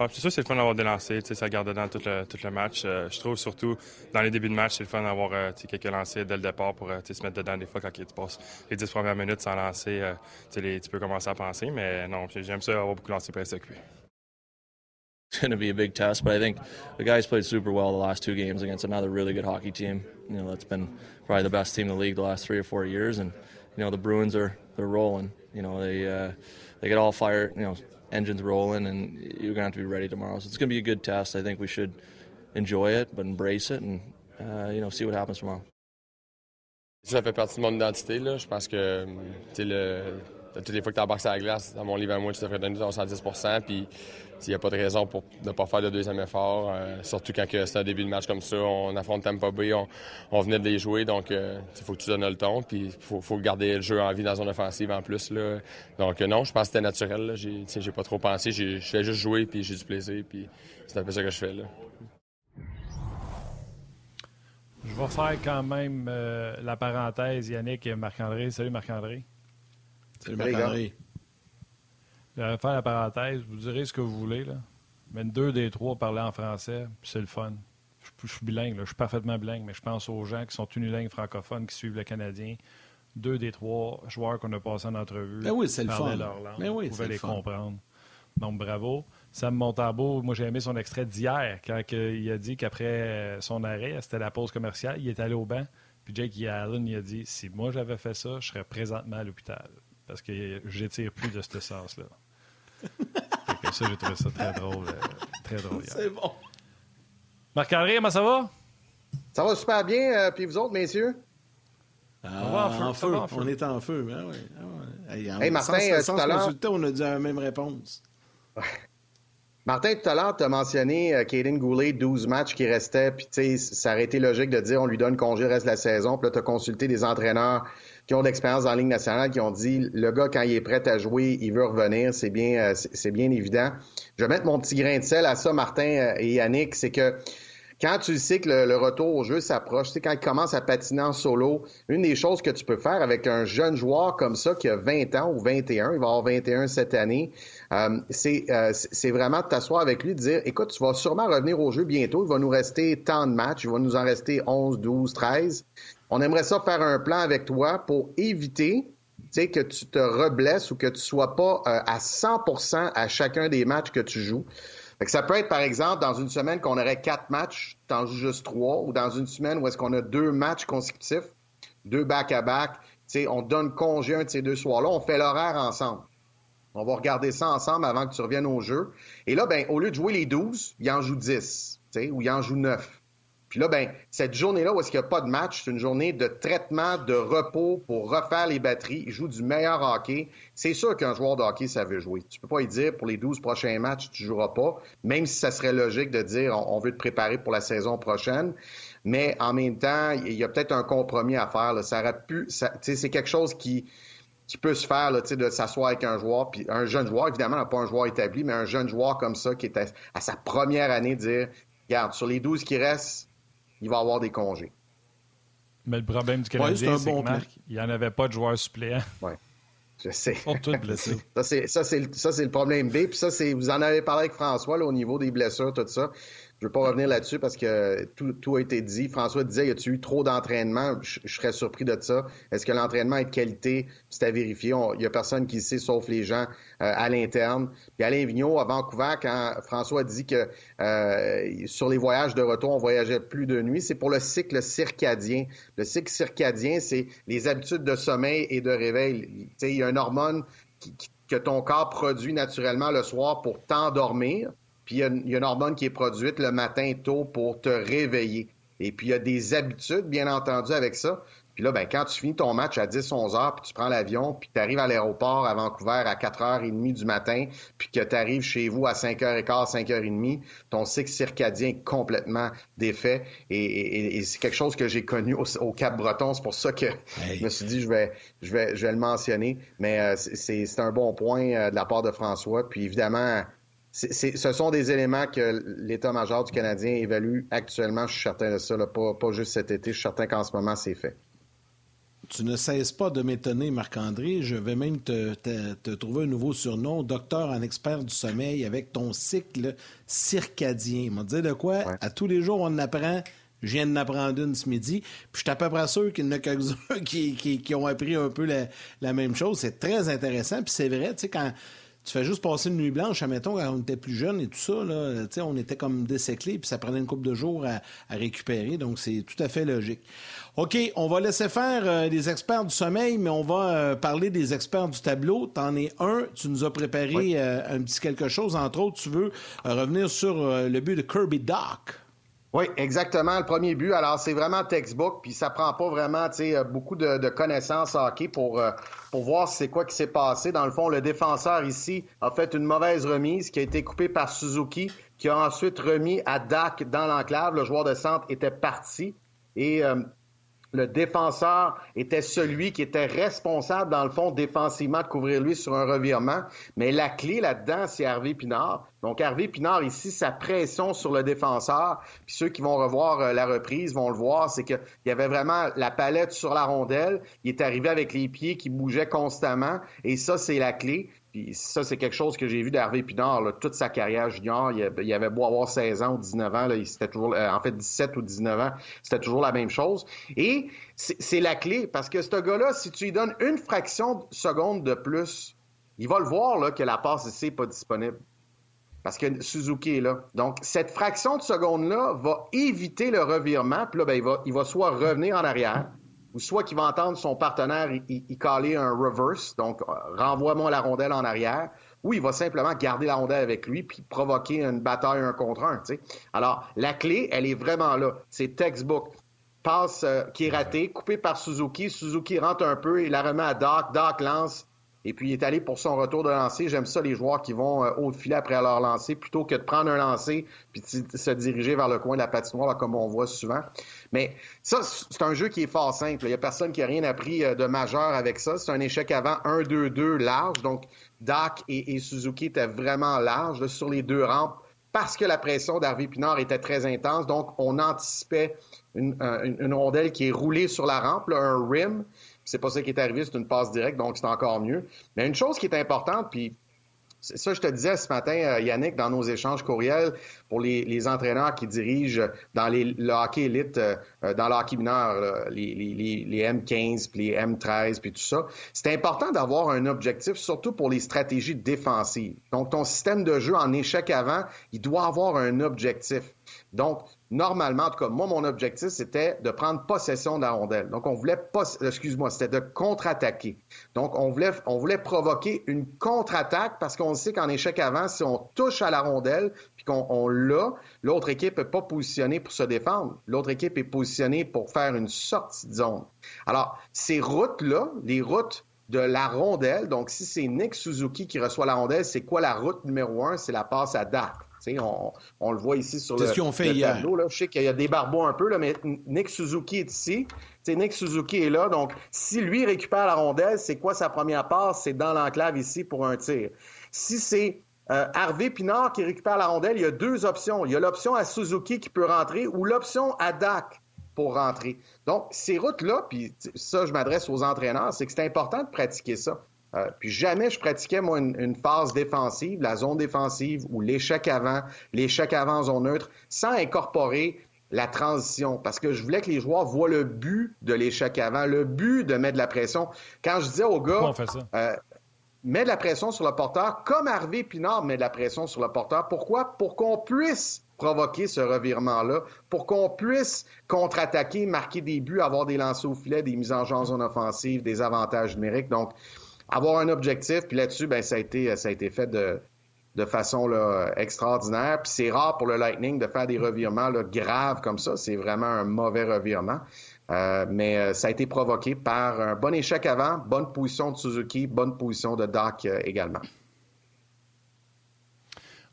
Puis c'est sûr, c'est le fun d'avoir des lancers, ça garde dedans tout le, tout le match. Euh, je trouve surtout dans les débuts de match, c'est le fun d'avoir euh, quelques lancers dès le départ pour euh, se mettre dedans des fois quand tu passes les 10 premières minutes sans lancer. euh, les- tu peux commencer à penser, mais non, j'aime ça avoir beaucoup lancé pour rester occupé. it's going to be a big test. But I think the guys played super well the last two games against another really good hockey team. You know, that's been probably the best team in the league the last three or four years. And you know, the Bruins are they're rolling. You know, they uh, they get all fired. You know, engines rolling, and you're going to have to be ready tomorrow. So it's going to be a good test. I think we should enjoy it, but embrace it, and uh, you know, see what happens tomorrow. Ça fait partie de mon identité. Là. Je pense que tu sais, toutes les fois que tu embarques sur la glace, dans mon livre à moi, tu devrais donner ton 110 Puis il n'y a pas de raison pour ne pas faire le deuxième effort. euh, surtout quand que c'est un début de match comme ça. On affronte Tampa Bay, on, on venait de les jouer. Donc il faut que tu donnes le ton. Puis il faut, faut garder le jeu en vie dans son offensive en plus. Là. Donc euh, non, je pense que c'était naturel. là. J'ai, tu sais, j'ai pas trop pensé. J'ai, je fais juste jouer puis j'ai du plaisir. Puis c'est un peu ça que je fais. Là. Je vais faire quand même euh, la parenthèse, Yannick et Marc-André. Salut Marc-André. Salut, Marc-André. Je vais faire la parenthèse. Vous direz ce que vous voulez. Là. Mais deux des trois parlaient en français, c'est le fun. Je, je suis bilingue, là. je suis parfaitement bilingue, mais je pense aux gens qui sont unilingues francophones, qui suivent le Canadien. Deux des trois joueurs qu'on a passés en entrevue Ben oui, c'est le parlaient fun. leur langue, Ben oui, pouvaient les fun. comprendre. Donc, bravo. Sam Montambeau, moi, j'ai aimé son extrait d'hier, quand il a dit qu'après euh, son arrêt, c'était la pause commerciale, il est allé au banc. Puis Jake Allen, il a dit si moi j'avais fait ça, je serais présentement à l'hôpital. Parce que j'étire plus de ce sens-là. [laughs] Fait que ça, j'ai trouvé ça très drôle. euh, très drôle. C'est bon. Marc-André, comment ça va? Ça va super bien, euh, puis vous autres, messieurs? Ah, On va en feu, en feu. va en feu. On est en feu. Ben oui. Ah ouais. Hey, en- Hey, Martin, sans, euh, sans tout à l'heure- on a dit la même réponse. [laughs] Martin, tout à l'heure, tu as mentionné euh, Caden Goulet, 12 matchs qui restaient, puis tu sais, ça aurait été logique de dire on lui donne congé le reste de la saison, puis là, tu as consulté des entraîneurs qui ont de l'expérience dans la Ligue nationale, qui ont dit le gars, quand il est prêt à jouer, il veut revenir, c'est bien, euh, c'est bien évident. Je vais mettre mon petit grain de sel à ça, Martin euh, et Yannick, c'est que quand tu sais que le, le retour au jeu s'approche, tu quand il commence à patiner en solo, une des choses que tu peux faire avec un jeune joueur comme ça qui a 20 ans ou 21, il va avoir 21 cette année, euh, c'est euh, c'est vraiment de t'asseoir avec lui, de dire, écoute, tu vas sûrement revenir au jeu bientôt, il va nous rester tant de matchs, il va nous en rester 11, 12, 13. On aimerait ça faire un plan avec toi pour éviter que tu te reblesses ou que tu sois pas euh, à 100% à chacun des matchs que tu joues. Fait ça peut être, par exemple, dans une semaine qu'on aurait quatre matchs, tu en joues juste trois, ou dans une semaine où est-ce qu'on a deux matchs consécutifs, deux back-à-back, on donne congé un de ces deux soirs-là, on fait l'horaire ensemble. On va regarder ça ensemble avant que tu reviennes au jeu. Et là, ben, au lieu de jouer les 12, il en joue 10, tu sais, ou il en joue 9. Puis là, ben, cette journée-là où est-ce qu'il n'y a pas de match, c'est une journée de traitement, de repos pour refaire les batteries. Il joue du meilleur hockey. C'est sûr qu'un joueur de hockey, ça veut jouer. Tu peux pas y dire pour les 12 prochains matchs, tu joueras pas, même si ça serait logique de dire on, veut te préparer pour la saison prochaine. Mais en même temps, il y a peut-être un compromis à faire. Là. Ça c'est quelque chose qui, qui peut se faire là, de s'asseoir avec un joueur, puis un jeune joueur, évidemment, pas un joueur établi, mais un jeune joueur comme ça qui est à, à sa première année, dire, regarde, sur les 12 qui restent, il va avoir des congés. Mais le problème du Canadien, c'est bon que il n'y en avait pas de joueurs suppléants. [laughs] Oui, je sais. Pour tout blessé. ça, c'est le problème B. Puis ça, vous en avez parlé avec François au niveau des blessures, tout ça. Je ne veux pas revenir là-dessus parce que tout, a été dit. François disait, y a-tu eu trop d'entraînement? Je, serais surpris de ça. Est-ce que l'entraînement est de qualité? C'est à vérifier. Il n'y a personne qui sait, sauf les gens euh, à l'interne. Alain Vigneault, à Vancouver, quand François dit que euh, sur les voyages de retour, on voyageait plus de nuit, c'est pour le cycle circadien. Le cycle circadien, c'est les habitudes de sommeil et de réveil. Il y a une hormone que ton corps produit naturellement le soir pour t'endormir. Puis il y, a, une hormone qui est produite le matin tôt pour te réveiller. Et puis il y a des habitudes, bien entendu, avec ça. Puis là, ben, quand tu finis ton match à 10-11 heures, puis tu prends l'avion, puis tu arrives à l'aéroport à Vancouver à 4h30 du matin, puis que tu arrives chez vous à 5h15, 5h30, ton cycle circadien est complètement défait. Et, c'est quelque chose que j'ai connu au, Cap-Breton. C'est pour ça que je me suis dit, je vais, je vais, je vais le mentionner. Mais euh, c'est un bon point euh, de la part de François. Puis évidemment, ce sont des éléments que l'état-major du Canadien évalue actuellement. Je suis certain de ça, pas, juste cet été. Je suis certain qu'en ce moment, c'est fait. Tu ne cesses pas de m'étonner, Marc-André. Je vais même te, trouver un nouveau surnom, docteur en expert du sommeil, avec ton cycle circadien. On dire de quoi? À tous les jours, on en apprend. Je viens d'en apprendre une ce midi. Puis je suis à peu près sûr qu'il y en a quelques-uns [laughs] qui, ont appris un peu la, la même chose. C'est très intéressant. Puis c'est vrai, tu sais, quand tu fais juste passer une nuit blanche, admettons, quand on était plus jeune et tout ça, là, on était comme déséclés, puis ça prenait une couple de jours à, récupérer, donc c'est tout à fait logique. OK, on va laisser faire euh, les experts du sommeil, mais on va euh, parler des experts du tableau. T'en es un, tu nous as préparé euh, un petit quelque chose, entre autres, tu veux revenir sur le but de Kirby Doc. Oui, exactement. Le premier but, alors c'est vraiment textbook, puis ça prend pas vraiment euh, beaucoup de, connaissances hockey pour, euh, pour voir c'est quoi qui s'est passé. Dans le fond, le défenseur ici a fait une mauvaise remise qui a été coupée par Suzuki, qui a ensuite remis à Dak dans l'enclave. Le joueur de centre était parti. Et euh, le défenseur était celui qui était responsable, dans le fond, défensivement, de couvrir lui sur un revirement. Mais la clé là-dedans, c'est Hervé Pinard. Donc, Hervé Pinard, ici, sa pression sur le défenseur, puis ceux qui vont revoir euh, la reprise vont le voir, c'est qu'il y avait vraiment la palette sur la rondelle. Il est arrivé avec les pieds qui bougeaient constamment. Et ça, c'est la clé. Ça, c'est quelque chose que j'ai vu d'Hervé Pinard toute sa carrière junior. Il, avait beau avoir 16 ans ou 19 ans, il, c'était toujours, euh, en fait 17 ou 19 ans, c'était toujours la même chose. Et c'est la clé, parce que ce gars-là, si tu lui donnes une fraction de seconde de plus, il va le voir que la passe ici n'est pas disponible. Parce que Suzuki est là. Donc, cette fraction de seconde-là va éviter le revirement. Puis là, ben, il va soit revenir en arrière, ou soit qu'il va entendre son partenaire y, caler un reverse, donc euh, renvoie-moi la rondelle en arrière, ou il va simplement garder la rondelle avec lui puis provoquer une bataille un contre un. Alors, la clé, elle est vraiment là. C'est textbook. Passe euh, qui est raté, coupé par Suzuki. Suzuki rentre un peu, il la remet à Doc. Doc lance, et puis, il est allé pour son retour de lancer. J'aime ça, les joueurs qui vont euh, au filet après leur lancer, plutôt que de prendre un lancer puis de se diriger vers le coin de la patinoire, comme on voit souvent. Mais ça, c'est un jeu qui est fort simple. Il n'y a personne qui a rien appris euh, de majeur avec ça. C'est un échec avant 1-2-2 large. Donc, Dak et, Suzuki étaient vraiment larges sur les deux rampes parce que la pression d'Harvey Pinard était très intense. Donc, on anticipait une, euh, rondelle qui est roulée sur la rampe, un rim, c'est pas ça qui est arrivé, c'est une passe directe, donc c'est encore mieux. Mais une chose qui est importante, puis ça, je te disais ce matin, euh, Yannick, dans nos échanges courriels, pour les, entraîneurs qui dirigent dans les, le hockey élite, euh, euh, dans le hockey mineur, les, les, M15, puis les M13, puis tout ça, c'est important d'avoir un objectif, surtout pour les stratégies défensives. Donc, ton système de jeu en échec avant, il doit avoir un objectif. Donc, normalement, en tout cas, moi, mon objectif, c'était de prendre possession de la rondelle. Donc, on voulait pas, excuse-moi, c'était de contre-attaquer. Donc, on voulait, on voulait provoquer une contre-attaque parce qu'on sait qu'en échec avant, si on touche à la rondelle puis qu'on l'a, l'autre équipe n'est pas positionnée pour se défendre. L'autre équipe est positionnée pour faire une sortie de zone. Alors, ces routes-là, les routes de la rondelle, donc si c'est Nick Suzuki qui reçoit la rondelle, c'est quoi la route numéro un? C'est la passe à Dak. On, on, le voit ici sur le, ce fait tableau. Là. Je sais qu'il y a des barbeaux un peu, là, mais Nick Suzuki est ici. T'sais, Nick Suzuki est là. Donc, si lui récupère la rondelle, c'est quoi sa première passe? C'est dans l'enclave ici pour un tir. Si c'est euh, Harvey Pinard qui récupère la rondelle, il y a deux options. Il y a l'option à Suzuki qui peut rentrer ou l'option à Dak pour rentrer. Donc, ces routes-là, puis ça, je m'adresse aux entraîneurs, c'est que c'est important de pratiquer ça. Euh, puis jamais je pratiquais, moi, une, phase défensive, la zone défensive ou l'échec avant, l'échec avant zone neutre, sans incorporer la transition. Parce que je voulais que les joueurs voient le but de l'échec avant, le but de mettre de la pression. Quand je disais aux gars, euh, mets de la pression sur le porteur, comme Harvey Pinard met de la pression sur le porteur. Pourquoi? Pour qu'on puisse provoquer ce revirement-là, pour qu'on puisse contre-attaquer, marquer des buts, avoir des lancers au filet, des mises en jeu en zone offensive, des avantages numériques. Donc, avoir un objectif, puis là-dessus, ben, ça, a été, ça a été fait de, de façon là, extraordinaire. Puis c'est rare pour le Lightning de faire des revirements là, graves comme ça. C'est vraiment un mauvais revirement. Euh, mais euh, ça a été provoqué par un bon échec avant, bonne position de Suzuki, bonne position de Doc euh, également.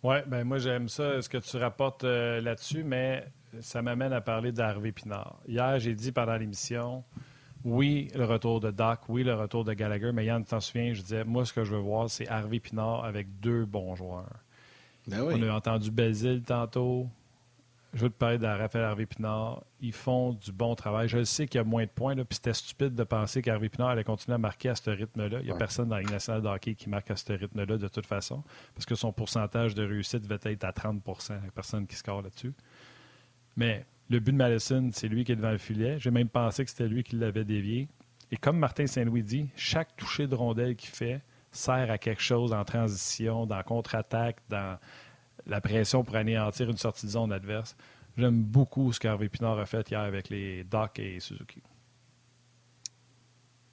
Oui, ben moi j'aime ça, ce que tu rapportes là-dessus, mais ça m'amène à parler d'Harvey Pinard. Hier, j'ai dit pendant l'émission, oui, le retour de Doc, oui, le retour de Gallagher, mais Yann, t'en souviens, je disais, moi, ce que je veux voir, c'est Harvey Pinard avec deux bons joueurs. Ben oui. On a entendu Belzile tantôt. Je veux te parler de Raphaël Harvey Pinard. Ils font du bon travail. Je sais qu'il y a moins de points, là, puis c'était stupide de penser qu'Harvey Pinard allait continuer à marquer à ce rythme-là. Il n'y a personne dans la Ligue nationale de hockey qui marque à ce rythme-là de toute façon, parce que son pourcentage de réussite devait être à 30 Il n'y a personne qui score là-dessus. Mais le but de Madison, c'est lui qui est devant le filet. J'ai même pensé que c'était lui qui l'avait dévié. Et comme Martin Saint-Louis dit, chaque toucher de rondelle qu'il fait sert à quelque chose en transition, dans contre-attaque, dans la pression pour anéantir une sortie de zone adverse. J'aime beaucoup ce qu'Harvey Pinard a fait hier avec les Doc et Suzuki.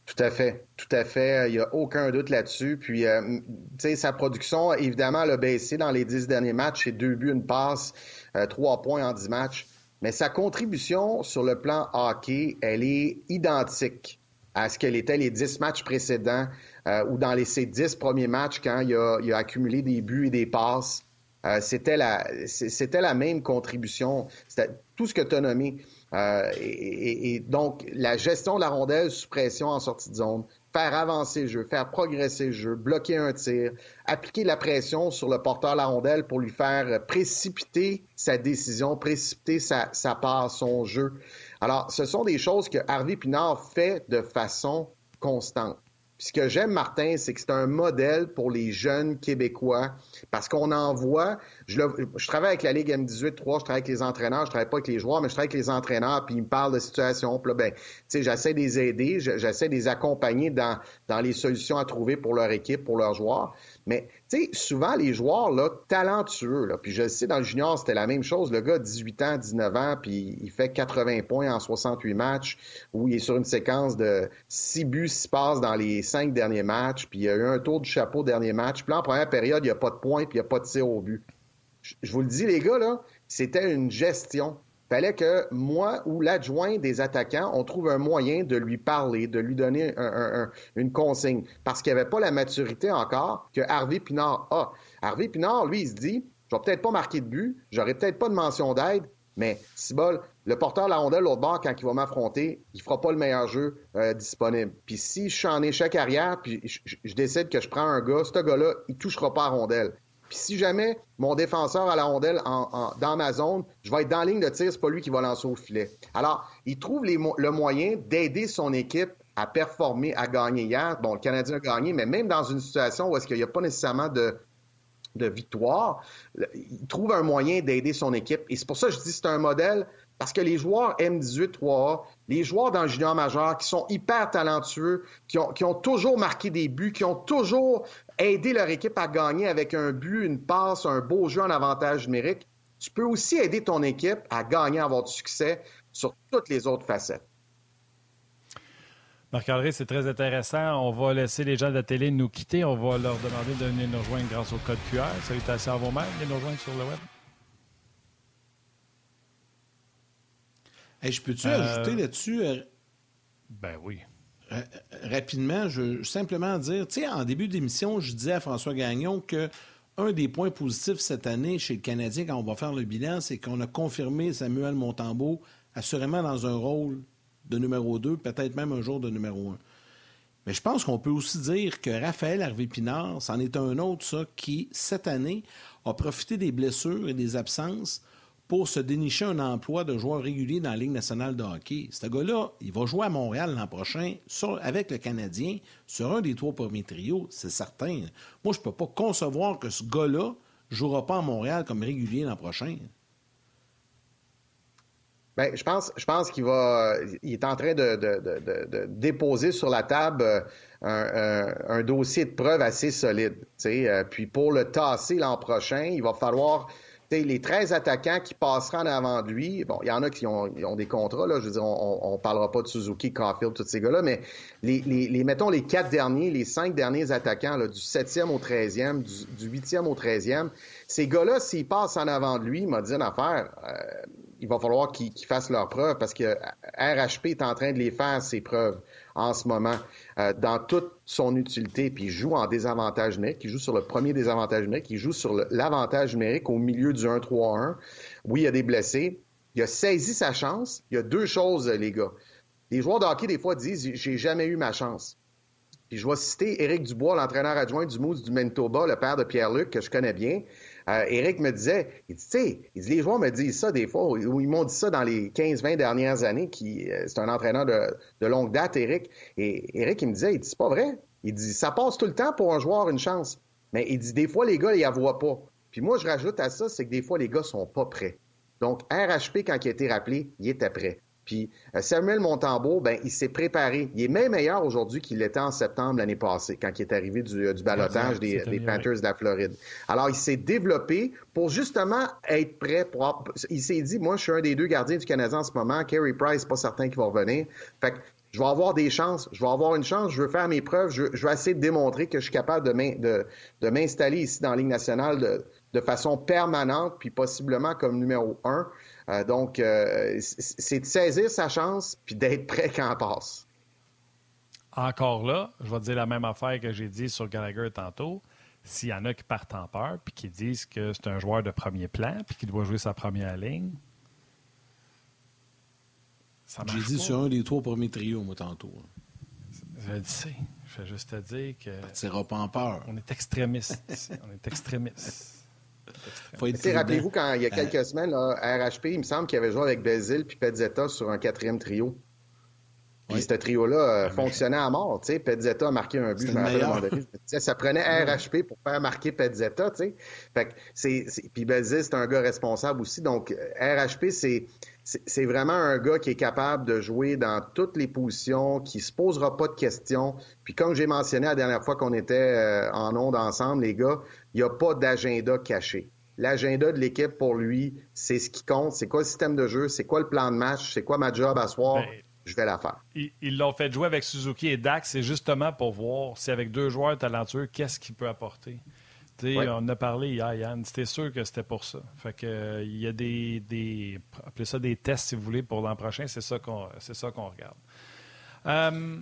Tout à fait, tout à fait. Il n'y a aucun doute là-dessus. Puis, euh, tu sais, sa production, évidemment, elle a baissé dans les dix derniers matchs. C'est deux buts, une passe, euh, trois points en dix matchs mais sa contribution sur le plan hockey, elle est identique à ce qu'elle était les dix matchs précédents euh, ou dans les, ses dix premiers matchs quand il a, accumulé des buts et des passes. Euh, c'était la c'était la même contribution. C'était tout ce que tu as nommé. Euh, et, donc, la gestion de la rondelle sous pression en sortie de zone, faire avancer le jeu, faire progresser le jeu, bloquer un tir, appliquer la pression sur le porteur la rondelle pour lui faire précipiter sa décision, précipiter sa, sa passe, son jeu. Alors, ce sont des choses que Harvey Pinard fait de façon constante ce que j'aime, Martin, c'est que c'est un modèle pour les jeunes Québécois parce qu'on en voit. Je, travaille avec la Ligue M18-3, je travaille avec les entraîneurs, je travaille pas avec les joueurs, mais je travaille avec les entraîneurs, puis ils me parlent de situation. Puis là, ben, j'essaie de les aider, j'essaie de les accompagner dans, dans les solutions à trouver pour leur équipe, pour leurs joueurs. Mais, tu sais, souvent, les joueurs, là, talentueux, là, puis je sais, dans le junior, c'était la même chose. Le gars, 18 ans, 19 ans, puis il fait 80 points en 68 matchs, où il est sur une séquence de 6 buts, 6 passes dans les 5 derniers matchs, puis il y a eu un tour du chapeau dernier match. Puis là, en première période, il n'y a pas de points, puis il n'y a pas de tir au but. Je vous le dis, les gars, là, c'était une gestion fallait que moi ou l'adjoint des attaquants, on trouve un moyen de lui parler, de lui donner une consigne. Parce qu'il n'y avait pas la maturité encore que Harvey Pinard a. Harvey Pinard, lui, il se dit, je vais peut-être pas marquer de but, j'aurai peut-être pas de mention d'aide, mais si bol, le porteur de la rondelle, l'autre bord, quand il va m'affronter, il fera pas le meilleur jeu euh, disponible. Puis si je suis en échec arrière, puis je, décide que je prends un gars, ce gars-là, il touchera pas à rondelle. Puis si jamais mon défenseur à la rondelle dans ma zone, je vais être dans la ligne de tir, c'est pas lui qui va lancer au filet. Alors, il trouve le moyen d'aider son équipe à performer, à gagner hier. Bon, le Canadien a gagné, mais même dans une situation où est-ce qu'il n'y a pas nécessairement de, de victoire, il trouve un moyen d'aider son équipe. Et c'est pour ça que je dis que c'est un modèle parce que les joueurs M18-3A, les joueurs dans junior majeur qui sont hyper talentueux, qui ont, toujours marqué des buts, qui ont toujours aidé leur équipe à gagner avec un but, une passe, un beau jeu en avantage numérique, tu peux aussi aider ton équipe à gagner, à avoir du succès sur toutes les autres facettes. Marc-André, c'est très intéressant. On va laisser les gens de la télé nous quitter. On va leur demander de venir nous rejoindre grâce au code QR. Salutations à vous-même. Venez nous rejoindre sur le web. Je peux-tu euh, ajouter là-dessus? Euh, ben oui. rapidement, je veux simplement dire, tu sais, en début d'émission, je disais à François Gagnon que un des points positifs cette année chez le Canadien, quand on va faire le bilan, c'est qu'on a confirmé Samuel Montambeau assurément dans un rôle de numéro 2, peut-être même un jour de numéro 1. Mais je pense qu'on peut aussi dire que Raphaël Harvey-Pinard, c'en est un autre, ça, qui, cette année, a profité des blessures et des absences pour se dénicher un emploi de joueur régulier dans la Ligue nationale de hockey. Ce gars-là, il va jouer à Montréal l'an prochain avec le Canadien sur un des trois premiers trios, c'est certain. Moi, je ne peux pas concevoir que ce gars-là ne jouera pas à Montréal comme régulier l'an prochain. Bien, je pense, je pense qu'il va, il est en train de, déposer sur la table euh, un, dossier de preuves assez solide. Euh, puis pour le tasser l'an prochain, il va falloir les 13 attaquants qui passeront en avant de lui, bon, il y en a qui ont, des contrats, je veux dire, on, ne parlera pas de Suzuki, Caulfield, tous ces gars-là, mais les, mettons les quatre derniers, les cinq derniers attaquants, du 7e au 13e, du, 8e au 13e, ces gars-là, s'ils passent en avant de lui, il m'a dit une affaire, euh, il va falloir qu'ils fassent leurs preuves parce que RHP est en train de les faire, ses preuves en ce moment euh, dans toute son utilité, puis il joue en désavantage numérique, il joue sur le premier désavantage numérique, il joue sur l'avantage numérique au milieu du 1-3-1. Oui, il y a des blessés. Il a saisi sa chance. Il y a deux choses, les gars. Les joueurs de hockey, des fois, disent J'ai jamais eu ma chance. Puis je vais citer Éric Dubois, l'entraîneur adjoint du Moose du Manitoba, le père de Pierre-Luc, que je connais bien. Euh, Éric me disait, il dit, tu sais, les joueurs me disent ça des fois, ou ils m'ont dit ça dans les 15-20 dernières années, qui euh, c'est un entraîneur de, longue date, Éric. Et Éric, il me disait, il dit, c'est pas vrai. Il dit, ça passe tout le temps pour un joueur une chance. Mais il dit, des fois, les gars, ils la voient pas. Puis moi, je rajoute à ça, c'est que des fois, les gars sont pas prêts. Donc, RHP, quand il a été rappelé, il était prêt. Puis euh, Samuel Montembeau, ben, il s'est préparé. Il est même meilleur aujourd'hui qu'il l'était en septembre l'année passée, quand il est arrivé du, euh, du balotage des, Panthers de la Floride. Alors, il s'est développé pour justement être prêt. Pour... Il s'est dit, moi, je suis un des deux gardiens du Canadien en ce moment. Carey Price, pas certain qu'il va revenir. Fait que je vais avoir des chances. Je vais avoir une chance. Je veux faire mes preuves. Je, vais essayer de démontrer que je suis capable de, m'installer ici dans la Ligue nationale de, de façon permanente, puis possiblement comme numéro un. Euh, donc, euh, c'est de saisir sa chance puis d'être prêt quand elle passe. Encore là, je vais te dire la même affaire que j'ai dit sur Gallagher tantôt. S'il y en a qui partent en peur puis qui disent que c'est un joueur de premier plan puis qu'il doit jouer sa première ligne, J'ai dit sur un des trois premiers trios, moi, tantôt. Je le sais. Je vais juste te dire que. Partira pas en peur. On est extrémiste. On est extrémiste. Rappelez-vous, quand il y a quelques semaines, RHP, il me semble qu'il avait joué avec Bézil puis Pezzetta sur un quatrième trio. Puis ce trio-là euh, fonctionnait à mort. Tu Pezzetta a marqué un but, je me rappelle Ça prenait RHP pour faire marquer Pezzetta. Tu sais. Puis Bézil, c'est un gars responsable aussi. Donc, RHP, c'est c'est vraiment un gars qui est capable de jouer dans toutes les positions, qui se posera pas de questions. Puis comme j'ai mentionné la dernière fois qu'on était euh, en onde ensemble, les gars, il n'y a pas d'agenda caché. L'agenda de l'équipe pour lui, c'est ce qui compte. C'est quoi le système de jeu? C'est quoi le plan de match? C'est quoi ma job à soir? Ben, je vais la faire. Ils l'ont fait jouer avec Suzuki et Dax, c'est justement pour voir si avec deux joueurs talentueux, qu'est-ce qu'il peut apporter. On en a parlé hier, Yann. C'était sûr que c'était pour ça. Fait que euh, il y a des, des, appelez ça des tests si vous voulez pour l'an prochain. C'est ça qu'on regarde. Euh,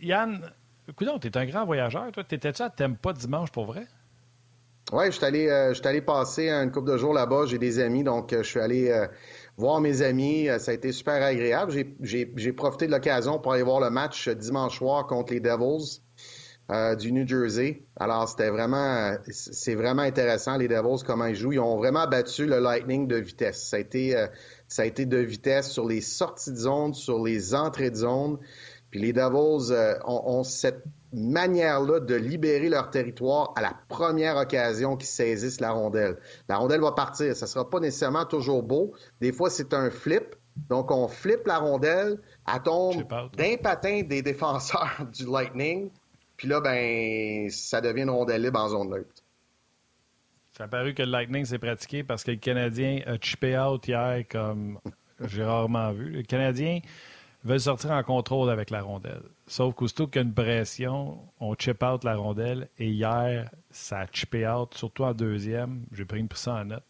Yann, écoute, tu es un grand voyageur. Toi, t'étais-tu à pas dimanche pour vrai? Oui, je suis allé, euh, allé passer une couple de jours là-bas. J'ai des amis, donc je suis allé voir mes amis. Ça a été super agréable. J'ai profité de l'occasion pour aller voir le match dimanche soir contre les Devils. Euh, du New Jersey. Alors, c'était vraiment, c'est vraiment intéressant, les Devils, comment ils jouent. Ils ont vraiment battu le Lightning de vitesse. Ça a été, euh, ça a été de vitesse sur les sorties de zone, sur les entrées de zone. Puis les Devils euh, ont, cette manière-là de libérer leur territoire à la première occasion qu'ils saisissent la rondelle. La rondelle va partir. Ça sera pas nécessairement toujours beau. Des fois, c'est un flip. Donc, on flippe la rondelle, elle tombe d'un patin des défenseurs [laughs] du Lightning. Puis là, ben, ça devient une rondelle libre en zone neutre. Ça a paru que le Lightning s'est pratiqué parce que le Canadien a chippé out hier comme j'ai rarement vu. Le Canadien veut sortir en contrôle avec la rondelle. Sauf qu'aussitôt qu'il y a une pression, on chip out la rondelle. Et hier, ça a chippé out, surtout en deuxième. J'ai pris une ça en note.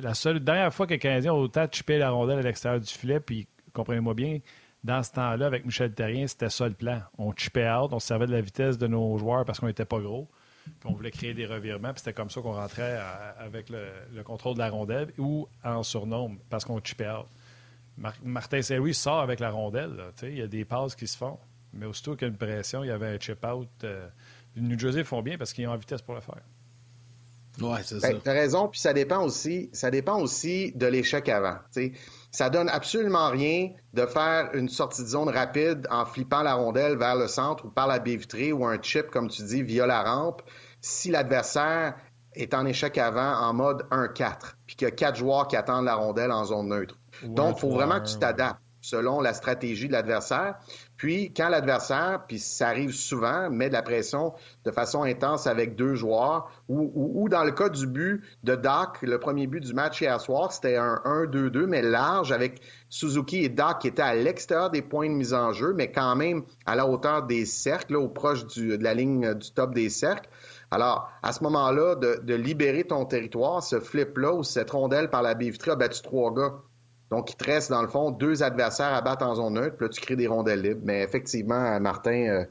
la seule dernière fois que le Canadien a autant chippé la rondelle à l'extérieur du filet, puis comprenez-moi bien, dans ce temps-là, avec Michel Terrien, c'était ça le plan. On chippait out, on servait de la vitesse de nos joueurs parce qu'on n'était pas gros. Puis on voulait créer des revirements, puis c'était comme ça qu'on rentrait avec le, contrôle de la rondelle ou en surnombre parce qu'on chippait out. Martin Saint-Louis sort avec la rondelle. Il y a des passes qui se font. Mais aussitôt qu'il y a une pression, il y avait un chip-out. Euh, New Jersey font bien parce qu'ils ont la vitesse pour le faire. Oui, c'est ben, ça. Tu as raison, puis ça dépend aussi, ça dépend aussi de l'échec avant. Ça Ça donne absolument rien de faire une sortie de zone rapide en flippant la rondelle vers le centre ou par la baie vitrée ou un chip, comme tu dis, via la rampe, si l'adversaire est en échec avant en mode 1-4, puis qu'il y a quatre joueurs qui attendent la rondelle en zone neutre. Donc, il faut vraiment que tu t'adaptes selon la stratégie de l'adversaire. Puis, quand l'adversaire, puis ça arrive souvent, met de la pression de façon intense avec deux joueurs, ou, dans le cas du but de Doc, le premier but du match hier soir, c'était un 1-2-2, mais large, avec Suzuki et Doc qui étaient à l'extérieur des points de mise en jeu, mais quand même à la hauteur des cercles, au proche de la ligne du top des cercles. Alors, à ce moment-là, de, libérer ton territoire, ce flip-là ou cette rondelle par la baie a battu trois gars. Donc, il te reste, dans le fond, deux adversaires à battre en zone neutre, puis là, tu crées des rondelles libres. Mais effectivement, Martin, euh,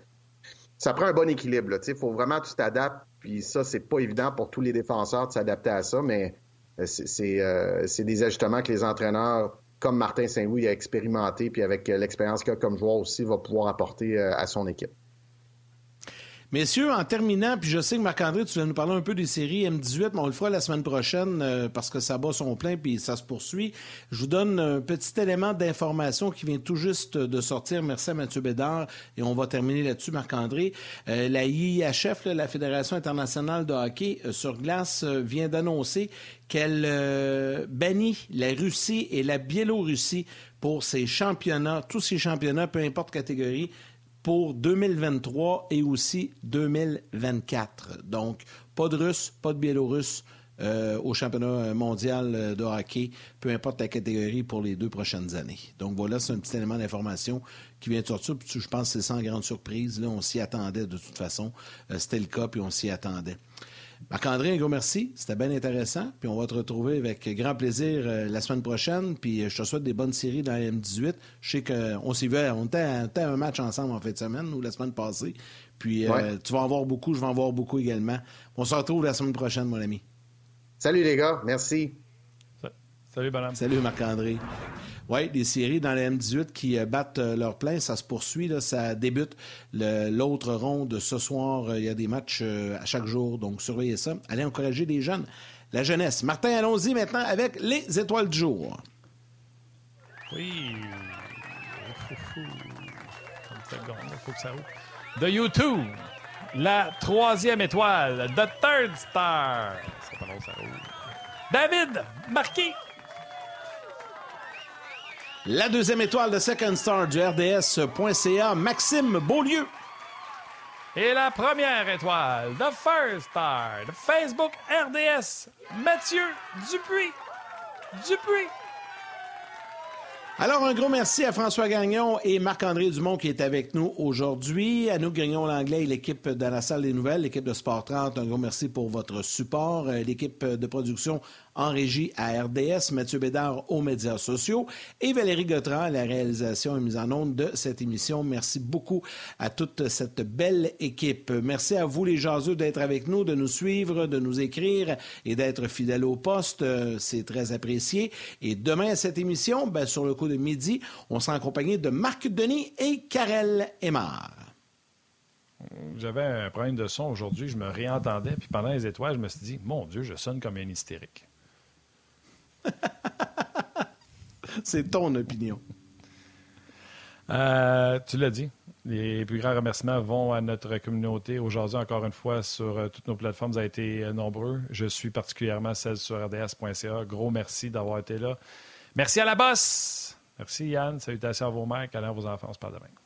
ça prend un bon équilibre. Il faut vraiment que tu t'adaptes, puis ça, c'est pas évident pour tous les défenseurs de s'adapter à ça, mais euh, euh, c'est des ajustements que les entraîneurs, comme Martin Saint-Louis, a expérimenté, puis avec l'expérience qu'il a comme joueur aussi, va pouvoir apporter à son équipe. Messieurs, en terminant, puis je sais que Marc-André, tu vas nous parler un peu des séries M18, mais on le fera la semaine prochaine euh, parce que ça bat son plein puis ça se poursuit. Je vous donne un petit élément d'information qui vient tout juste de sortir. Merci à Mathieu Bédard et on va terminer là-dessus, Marc-André. Euh, la IIHF, la Fédération internationale de hockey euh, sur glace, vient d'annoncer qu'elle bannit la Russie et la Biélorussie pour ces championnats, tous ces championnats, peu importe catégorie, pour 2023 et aussi 2024. Donc, pas de Russes, pas de Biélorusses euh, au championnat mondial de hockey, peu importe la catégorie pour les deux prochaines années. Donc voilà, c'est un petit élément d'information qui vient de sortir. je pense que c'est sans grande surprise. Là, on s'y attendait de toute façon. Euh, c'était le cas, puis on s'y attendait. Marc-André, un gros merci. C'était bien intéressant. Puis on va te retrouver avec grand plaisir euh, la semaine prochaine. Puis euh, je te souhaite des bonnes séries dans la M18. Je sais qu'on s'y va. On était à un match ensemble en fin de semaine ou la semaine passée. Puis euh, tu vas en voir beaucoup, je vais en voir beaucoup également. On se retrouve la semaine prochaine, mon ami. Salut les gars. Merci. Salut, madame. Salut, Marc-André. Oui, des séries dans la M18 qui euh, battent euh, leur plein. Ça se poursuit. Là, ça débute l'autre ronde ce soir. Euh, il y a des matchs à chaque jour. Donc, surveillez ça. Allez encourager les jeunes. La jeunesse. Martin, allons-y maintenant avec les étoiles du jour. Oui. Faut que ça ouvre. De YouTube, la troisième étoile, The Third Star. Ça. David, marqué la deuxième étoile de Second Star du RDS.ca, Maxime Beaulieu. Et la première étoile, The First Star, de Facebook RDS, Mathieu Dupuis. Dupuis. Alors, un gros merci à François Gagnon et Marc-André Dumont qui est avec nous aujourd'hui. À nous, Grignon Langlais et l'équipe de la salle des nouvelles, l'équipe de Sport 30, un gros merci pour votre support. Euh, l'équipe de production en régie à RDS, Mathieu Bédard aux médias sociaux et Valérie Gautran à la réalisation et mise en onde de cette émission. Merci beaucoup à toute cette belle équipe. Merci à vous, les jaseux, d'être avec nous, de nous suivre, de nous écrire et d'être fidèles au poste. Euh, c'est très apprécié. Et demain, à cette émission, ben, sur le coup de midi, on sera accompagné de Marc Denis et Karel Aymar. J'avais un problème de son aujourd'hui, je me réentendais, puis pendant les étoiles, je me suis dit, mon Dieu, je sonne comme un hystérique. [laughs] C'est ton opinion. Euh, tu l'as dit. Les plus grands remerciements vont à notre communauté. Aujourd'hui, encore une fois, sur euh, toutes nos plateformes, vous avez été euh, nombreux. Je suis particulièrement celle sur rds.ca. Gros merci d'avoir été là. Merci à la bosse. Merci Yann. Salutations à vos mères. Câlins à vos enfants. On se parle demain.